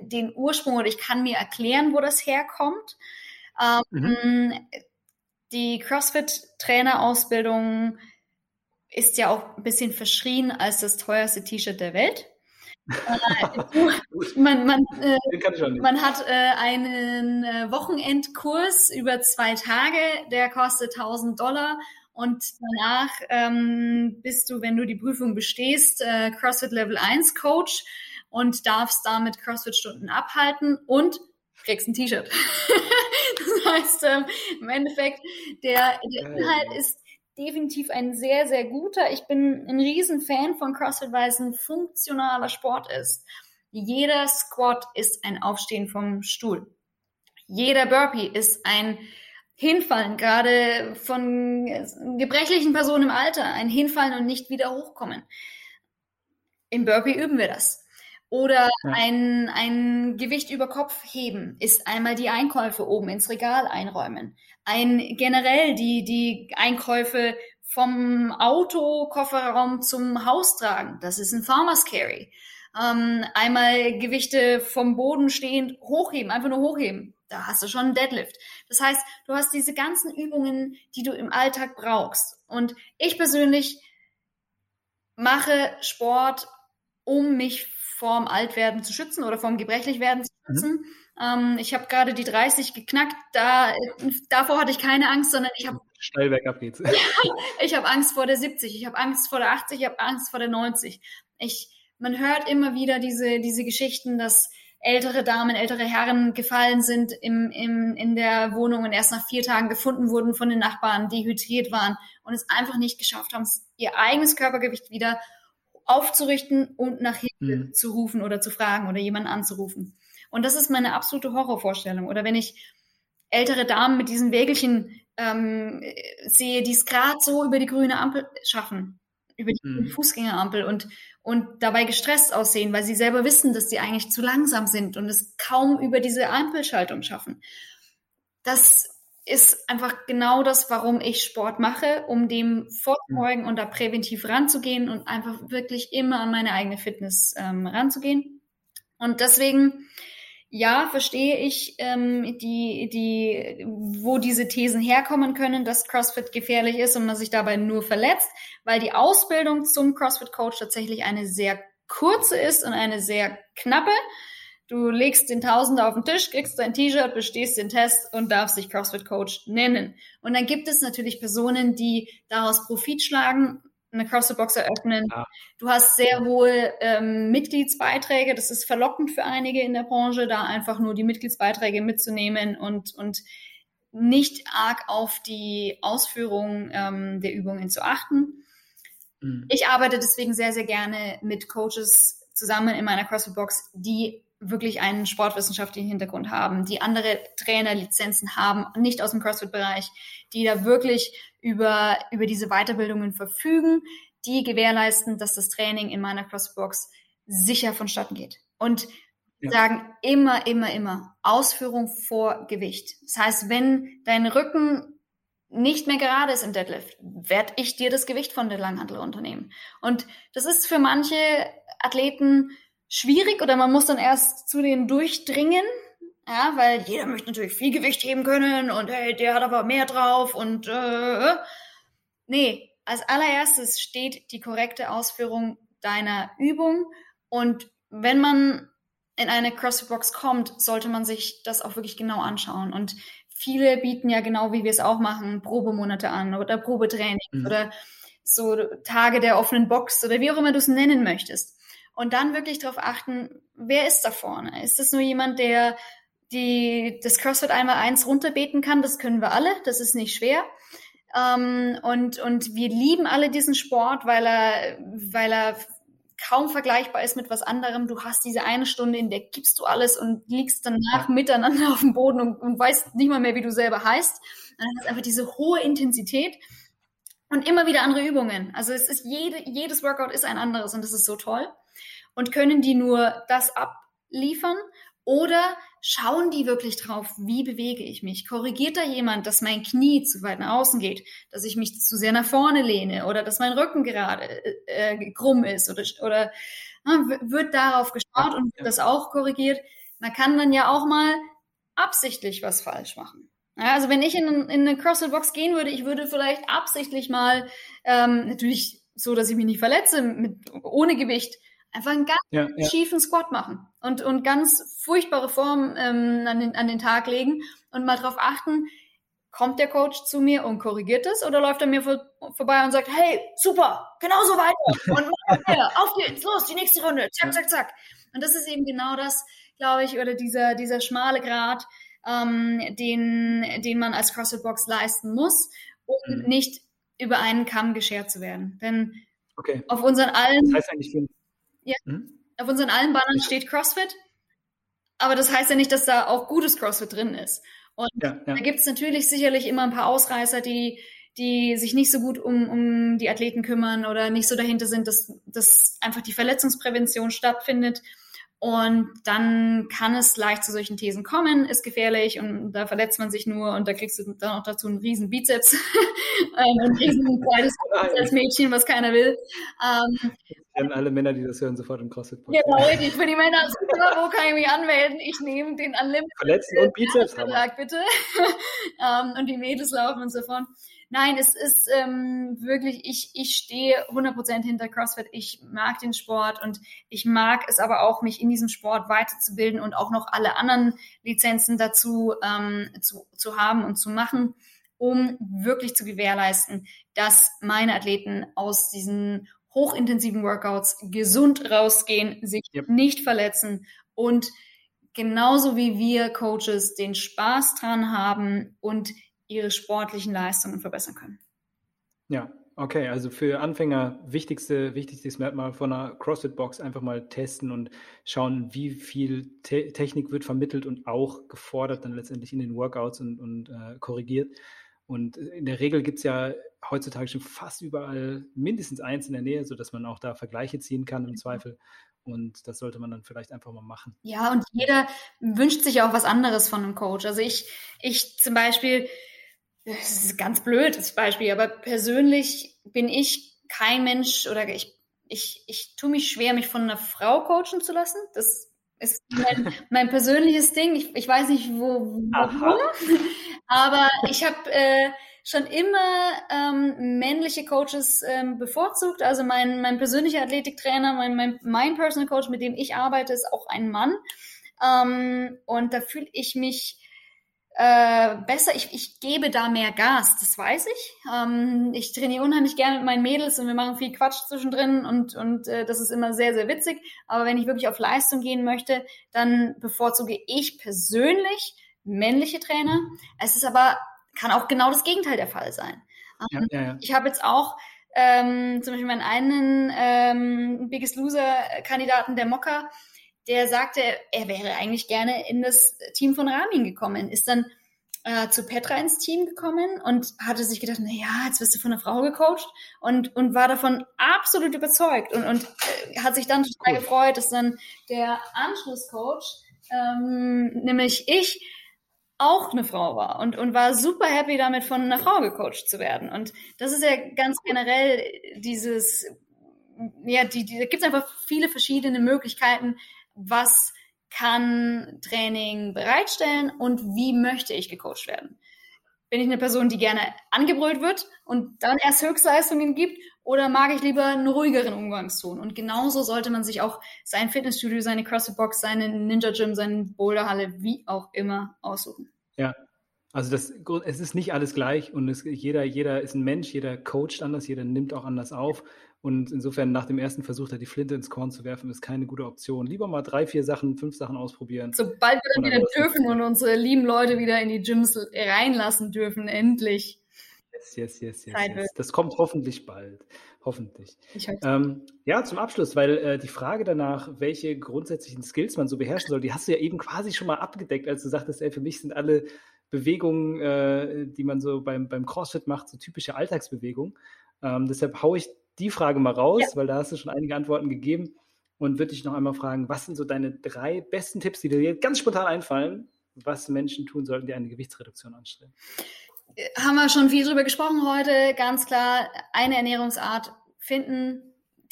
den Ursprung oder ich kann mir erklären, wo das herkommt. Ähm, mhm. Die CrossFit-Trainerausbildung ist ja auch ein bisschen verschrien als das teuerste T-Shirt der Welt. Man, man, äh, man hat äh, einen äh, Wochenendkurs über zwei Tage, der kostet 1000 Dollar. Und danach ähm, bist du, wenn du die Prüfung bestehst, äh, CrossFit Level 1 Coach und darfst damit CrossFit-Stunden abhalten und kriegst ein T-Shirt. das heißt, ähm, im Endeffekt, der, der Inhalt ist definitiv ein sehr, sehr guter. Ich bin ein Riesenfan von CrossFit, weil es ein funktionaler Sport ist. Jeder Squat ist ein Aufstehen vom Stuhl. Jeder Burpee ist ein Hinfallen, gerade von gebrechlichen Personen im Alter, ein Hinfallen und nicht wieder hochkommen. Im Burpee üben wir das. Oder ja. ein, ein Gewicht über Kopf heben ist einmal die Einkäufe oben ins Regal einräumen ein generell die, die Einkäufe vom Auto, Kofferraum zum Haus tragen. Das ist ein Farmer's Carry. Ähm, einmal Gewichte vom Boden stehend hochheben, einfach nur hochheben. Da hast du schon einen Deadlift. Das heißt, du hast diese ganzen Übungen, die du im Alltag brauchst. Und ich persönlich mache Sport, um mich vorm Altwerden zu schützen oder vorm Gebrechlichwerden zu mhm. schützen. Mhm. Ähm, ich habe gerade die 30 geknackt. Da, davor hatte ich keine Angst, sondern ich habe Steil bergab geht's. ich habe Angst vor der 70, ich habe Angst vor der 80, ich habe Angst vor der 90. Ich, man hört immer wieder diese, diese Geschichten, dass ältere Damen, ältere Herren gefallen sind im, im, in der Wohnung und erst nach vier Tagen gefunden wurden von den Nachbarn, dehydriert waren und es einfach nicht geschafft haben, ihr eigenes Körpergewicht wieder aufzurichten und nach Hilfe mhm. zu rufen oder zu fragen oder jemanden anzurufen. Und das ist meine absolute Horrorvorstellung. Oder wenn ich ältere Damen mit diesen Wägelchen ähm, sehe, die es gerade so über die grüne Ampel schaffen, über die mhm. Fußgängerampel und, und dabei gestresst aussehen, weil sie selber wissen, dass sie eigentlich zu langsam sind und es kaum über diese Ampelschaltung schaffen. Das ist einfach genau das, warum ich Sport mache, um dem vorzubeugen mhm. und da präventiv ranzugehen und einfach wirklich immer an meine eigene Fitness ähm, ranzugehen. Und deswegen ja, verstehe ich, ähm, die, die, wo diese Thesen herkommen können, dass CrossFit gefährlich ist und man sich dabei nur verletzt, weil die Ausbildung zum CrossFit-Coach tatsächlich eine sehr kurze ist und eine sehr knappe. Du legst den Tausender auf den Tisch, kriegst dein T-Shirt, bestehst den Test und darfst dich CrossFit Coach nennen. Und dann gibt es natürlich Personen, die daraus Profit schlagen eine CrossFit-Box eröffnen. Ja. Du hast sehr hohe ähm, Mitgliedsbeiträge. Das ist verlockend für einige in der Branche, da einfach nur die Mitgliedsbeiträge mitzunehmen und, und nicht arg auf die Ausführung ähm, der Übungen zu achten. Mhm. Ich arbeite deswegen sehr, sehr gerne mit Coaches zusammen in meiner CrossFit-Box, die wirklich einen sportwissenschaftlichen Hintergrund haben, die andere Trainerlizenzen haben, nicht aus dem CrossFit-Bereich, die da wirklich über, über diese Weiterbildungen verfügen, die gewährleisten, dass das Training in meiner CrossFit-Box sicher vonstatten geht. Und ja. sagen immer, immer, immer Ausführung vor Gewicht. Das heißt, wenn dein Rücken nicht mehr gerade ist im Deadlift, werde ich dir das Gewicht von der Langhantel unternehmen. Und das ist für manche Athleten schwierig oder man muss dann erst zu denen durchdringen, ja, weil jeder möchte natürlich viel Gewicht heben können und hey, der hat aber mehr drauf und äh, nee, als allererstes steht die korrekte Ausführung deiner Übung und wenn man in eine CrossFit-Box kommt, sollte man sich das auch wirklich genau anschauen. Und viele bieten ja genau, wie wir es auch machen, Probemonate an oder Probetraining mhm. oder so Tage der offenen Box oder wie auch immer du es nennen möchtest. Und dann wirklich darauf achten, wer ist da vorne? Ist das nur jemand, der die, das CrossFit einmal eins runterbeten kann? Das können wir alle, das ist nicht schwer. Ähm, und, und wir lieben alle diesen Sport, weil er, weil er kaum vergleichbar ist mit was anderem. Du hast diese eine Stunde, in der gibst du alles und liegst danach miteinander auf dem Boden und, und weißt nicht mal mehr, wie du selber heißt. dann hast du einfach diese hohe Intensität und immer wieder andere Übungen. Also es ist jede, jedes Workout ist ein anderes und das ist so toll. Und können die nur das abliefern oder schauen die wirklich drauf, wie bewege ich mich? Korrigiert da jemand, dass mein Knie zu weit nach außen geht, dass ich mich zu sehr nach vorne lehne oder dass mein Rücken gerade äh, äh krumm ist oder, oder äh, wird darauf geschaut und wird das auch korrigiert? Man kann dann ja auch mal absichtlich was falsch machen. Ja, also wenn ich in, in eine CrossFit-Box gehen würde, ich würde vielleicht absichtlich mal, ähm, natürlich so, dass ich mich nicht verletze, mit, ohne Gewicht, einfach einen ganz ja, ja. schiefen Squat machen und, und ganz furchtbare Formen ähm, an, den, an den Tag legen und mal drauf achten, kommt der Coach zu mir und korrigiert es oder läuft er mir vor, vorbei und sagt, hey, super, genauso weiter und mehr, auf geht's, los, die nächste Runde, zack, zack, zack. Und das ist eben genau das, glaube ich, oder dieser, dieser schmale Grad, ähm, den, den man als CrossFit-Box leisten muss, um mhm. nicht über einen Kamm geschert zu werden. Denn okay. auf unseren allen... Das heißt eigentlich, ja. Hm? Auf unseren allen Bannern steht CrossFit, aber das heißt ja nicht, dass da auch gutes CrossFit drin ist. Und ja, ja. da gibt es natürlich sicherlich immer ein paar Ausreißer, die, die sich nicht so gut um, um die Athleten kümmern oder nicht so dahinter sind, dass, dass einfach die Verletzungsprävention stattfindet. Und dann kann es leicht zu solchen Thesen kommen, ist gefährlich und da verletzt man sich nur und da kriegst du dann auch dazu einen riesen Bizeps, ähm, ein riesen breites als Mädchen, was keiner will. Ähm, kennen alle Männer, die das hören, sofort im CrossFit. Genau, richtig. Für die Männer, wo kann ich mich anmelden? Ich nehme den Unlimited. Verletzten und Bizeps. Vertrag, bitte. ähm, und die Mädels laufen und so fort. Nein, es ist ähm, wirklich, ich, ich stehe 100% hinter CrossFit. Ich mag den Sport und ich mag es aber auch, mich in diesem Sport weiterzubilden und auch noch alle anderen Lizenzen dazu ähm, zu, zu haben und zu machen, um wirklich zu gewährleisten, dass meine Athleten aus diesen hochintensiven Workouts gesund rausgehen, sich yep. nicht verletzen und genauso wie wir Coaches den Spaß dran haben und ihre sportlichen Leistungen verbessern können. Ja, okay. Also für Anfänger wichtigste, wichtigstes Merkmal von einer CrossFit-Box einfach mal testen und schauen, wie viel Te Technik wird vermittelt und auch gefordert dann letztendlich in den Workouts und, und äh, korrigiert. Und in der Regel gibt es ja heutzutage schon fast überall mindestens eins in der Nähe, sodass man auch da Vergleiche ziehen kann im mhm. Zweifel. Und das sollte man dann vielleicht einfach mal machen. Ja, und jeder wünscht sich auch was anderes von einem Coach. Also ich, ich zum Beispiel, das ist ganz blöd, das Beispiel, aber persönlich bin ich kein Mensch oder ich, ich, ich tue mich schwer, mich von einer Frau coachen zu lassen. Das ist mein, mein persönliches Ding. Ich, ich weiß nicht, wo, warum, aber ich habe äh, schon immer ähm, männliche Coaches ähm, bevorzugt. Also mein, mein persönlicher Athletiktrainer, mein, mein, mein Personal Coach, mit dem ich arbeite, ist auch ein Mann. Ähm, und da fühle ich mich äh, besser, ich, ich gebe da mehr Gas, das weiß ich. Ähm, ich trainiere unheimlich gerne mit meinen Mädels und wir machen viel Quatsch zwischendrin und, und äh, das ist immer sehr, sehr witzig. Aber wenn ich wirklich auf Leistung gehen möchte, dann bevorzuge ich persönlich männliche Trainer. Es ist aber, kann auch genau das Gegenteil der Fall sein. Ähm, ja, ja, ja. Ich habe jetzt auch ähm, zum Beispiel meinen einen ähm, Biggest Loser-Kandidaten, der Mocker, der sagte, er wäre eigentlich gerne in das Team von Ramin gekommen, ist dann äh, zu Petra ins Team gekommen und hatte sich gedacht, na ja, jetzt wirst du von einer Frau gecoacht und, und war davon absolut überzeugt und, und äh, hat sich dann total cool. gefreut, dass dann der Anschlusscoach, ähm, nämlich ich, auch eine Frau war und, und war super happy damit, von einer Frau gecoacht zu werden. Und das ist ja ganz generell dieses ja, die, die, da gibt es einfach viele verschiedene Möglichkeiten, was kann Training bereitstellen und wie möchte ich gecoacht werden. Bin ich eine Person, die gerne angebrüllt wird und dann erst Höchstleistungen gibt oder mag ich lieber einen ruhigeren Umgangston? Und genauso sollte man sich auch sein Fitnessstudio, seine CrossFit-Box, seine Ninja-Gym, seine Boulderhalle, wie auch immer aussuchen. Ja, also das, es ist nicht alles gleich und es, jeder, jeder ist ein Mensch, jeder coacht anders, jeder nimmt auch anders auf. Und insofern nach dem ersten Versuch, da die Flinte ins Korn zu werfen, ist keine gute Option. Lieber mal drei, vier Sachen, fünf Sachen ausprobieren. Sobald wir dann wieder dürfen und unsere lieben Leute wieder in die Gyms reinlassen dürfen, endlich. Yes, yes, yes, yes, yes. Das kommt hoffentlich bald. Hoffentlich. Ähm, ja, zum Abschluss, weil äh, die Frage danach, welche grundsätzlichen Skills man so beherrschen soll, die hast du ja eben quasi schon mal abgedeckt, als du sagtest, ey, für mich sind alle Bewegungen, äh, die man so beim, beim CrossFit macht, so typische Alltagsbewegungen. Ähm, deshalb haue ich die Frage mal raus, ja. weil da hast du schon einige Antworten gegeben und würde dich noch einmal fragen, was sind so deine drei besten Tipps, die dir ganz spontan einfallen, was Menschen tun sollten, die eine Gewichtsreduktion anstreben? Haben wir schon viel drüber gesprochen heute. Ganz klar, eine Ernährungsart finden,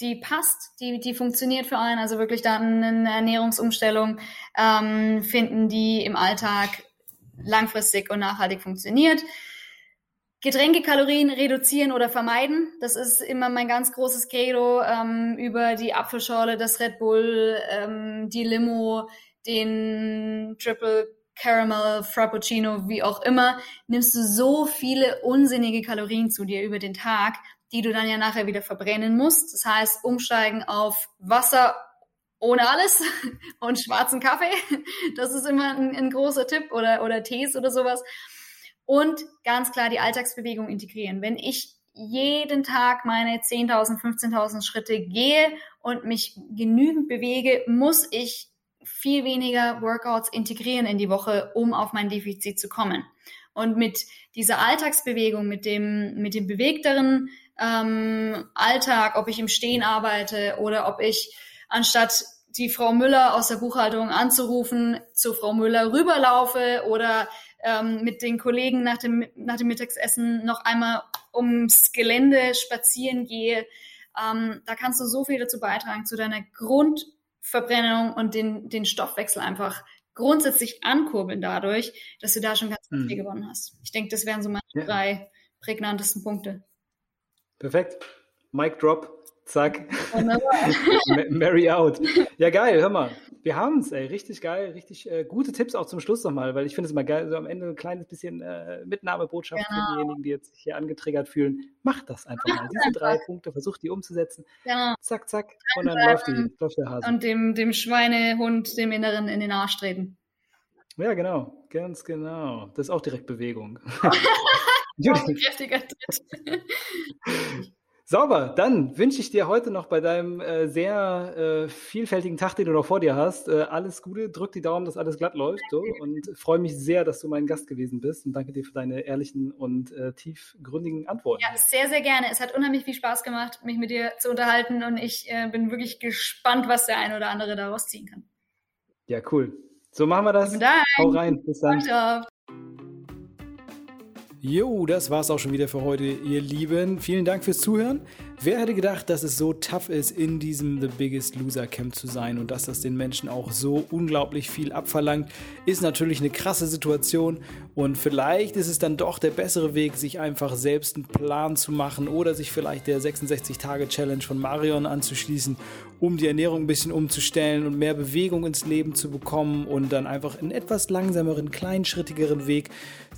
die passt, die, die funktioniert für einen. Also wirklich dann eine Ernährungsumstellung ähm, finden, die im Alltag langfristig und nachhaltig funktioniert. Getränkekalorien reduzieren oder vermeiden. Das ist immer mein ganz großes Credo ähm, über die Apfelschorle, das Red Bull, ähm, die Limo, den Triple Caramel, Frappuccino, wie auch immer, nimmst du so viele unsinnige Kalorien zu dir über den Tag, die du dann ja nachher wieder verbrennen musst. Das heißt, umsteigen auf Wasser ohne alles und schwarzen Kaffee. Das ist immer ein, ein großer Tipp oder, oder Tees oder sowas. Und ganz klar die Alltagsbewegung integrieren. Wenn ich jeden Tag meine 10.000, 15.000 Schritte gehe und mich genügend bewege, muss ich viel weniger Workouts integrieren in die Woche, um auf mein Defizit zu kommen. Und mit dieser Alltagsbewegung, mit dem, mit dem bewegteren ähm, Alltag, ob ich im Stehen arbeite oder ob ich anstatt die Frau Müller aus der Buchhaltung anzurufen, zu Frau Müller rüberlaufe oder ähm, mit den Kollegen nach dem, nach dem Mittagsessen noch einmal ums Gelände spazieren gehe. Ähm, da kannst du so viel dazu beitragen, zu deiner Grundverbrennung und den, den Stoffwechsel einfach grundsätzlich ankurbeln dadurch, dass du da schon ganz hm. viel gewonnen hast. Ich denke, das wären so meine ja. drei prägnantesten Punkte. Perfekt. Mic drop. Zack. Mary out. Ja, geil, hör mal. Wir haben es, ey. Richtig geil, richtig äh, gute Tipps auch zum Schluss nochmal, weil ich finde es immer geil, so am Ende ein kleines bisschen äh, Mitnahmebotschaft genau. für diejenigen, die jetzt sich hier angetriggert fühlen. Macht das einfach mal. Diese drei Punkte, versucht die umzusetzen. Genau. Zack, zack. Und dann läuft, die, läuft der Hase. Und dem, dem Schweinehund, dem Inneren in den Arsch treten. Ja, genau. Ganz genau. Das ist auch direkt Bewegung. oh, kräftiger Tritt. Sauber, dann wünsche ich dir heute noch bei deinem äh, sehr äh, vielfältigen Tag, den du noch vor dir hast, äh, alles Gute. Drück die Daumen, dass alles glatt läuft. So, und freue mich sehr, dass du mein Gast gewesen bist. Und danke dir für deine ehrlichen und äh, tiefgründigen Antworten. Ja, sehr, sehr gerne. Es hat unheimlich viel Spaß gemacht, mich mit dir zu unterhalten. Und ich äh, bin wirklich gespannt, was der eine oder andere daraus ziehen kann. Ja, cool. So machen wir das. Hau rein. Bis dann. Jo, das war's auch schon wieder für heute, ihr Lieben. Vielen Dank fürs Zuhören. Wer hätte gedacht, dass es so tough ist, in diesem The Biggest Loser Camp zu sein und dass das den Menschen auch so unglaublich viel abverlangt, ist natürlich eine krasse Situation und vielleicht ist es dann doch der bessere Weg, sich einfach selbst einen Plan zu machen oder sich vielleicht der 66-Tage-Challenge von Marion anzuschließen, um die Ernährung ein bisschen umzustellen und mehr Bewegung ins Leben zu bekommen und dann einfach einen etwas langsameren, kleinschrittigeren Weg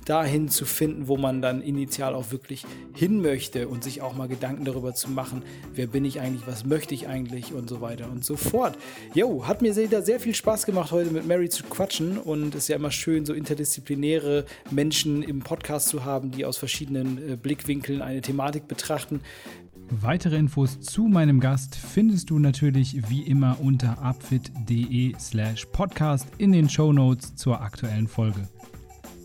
dahin zu finden, wo man dann initial auch wirklich hin möchte und sich auch mal Gedanken darüber zu machen, wer bin ich eigentlich, was möchte ich eigentlich und so weiter und so fort. Jo, hat mir sehr, sehr viel Spaß gemacht, heute mit Mary zu quatschen und es ist ja immer schön, so interdisziplinäre Menschen im Podcast zu haben, die aus verschiedenen äh, Blickwinkeln eine Thematik betrachten. Weitere Infos zu meinem Gast findest du natürlich wie immer unter upfit.de slash podcast in den Show Notes zur aktuellen Folge.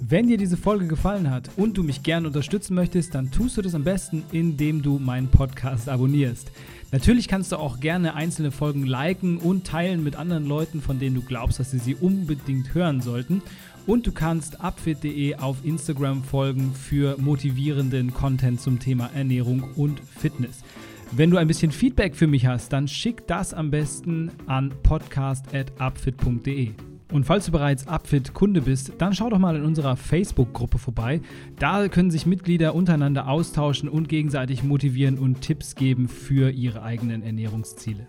Wenn dir diese Folge gefallen hat und du mich gerne unterstützen möchtest, dann tust du das am besten, indem du meinen Podcast abonnierst. Natürlich kannst du auch gerne einzelne Folgen liken und teilen mit anderen Leuten, von denen du glaubst, dass sie sie unbedingt hören sollten. Und du kannst upfit.de auf Instagram folgen für motivierenden Content zum Thema Ernährung und Fitness. Wenn du ein bisschen Feedback für mich hast, dann schick das am besten an podcast.upfit.de. Und falls du bereits Upfit-Kunde bist, dann schau doch mal in unserer Facebook-Gruppe vorbei. Da können sich Mitglieder untereinander austauschen und gegenseitig motivieren und Tipps geben für ihre eigenen Ernährungsziele.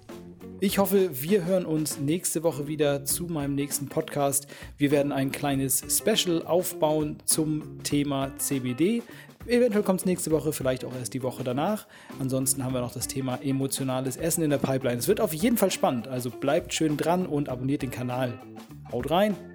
Ich hoffe, wir hören uns nächste Woche wieder zu meinem nächsten Podcast. Wir werden ein kleines Special aufbauen zum Thema CBD. Eventuell kommt es nächste Woche, vielleicht auch erst die Woche danach. Ansonsten haben wir noch das Thema emotionales Essen in der Pipeline. Es wird auf jeden Fall spannend, also bleibt schön dran und abonniert den Kanal. Haut rein!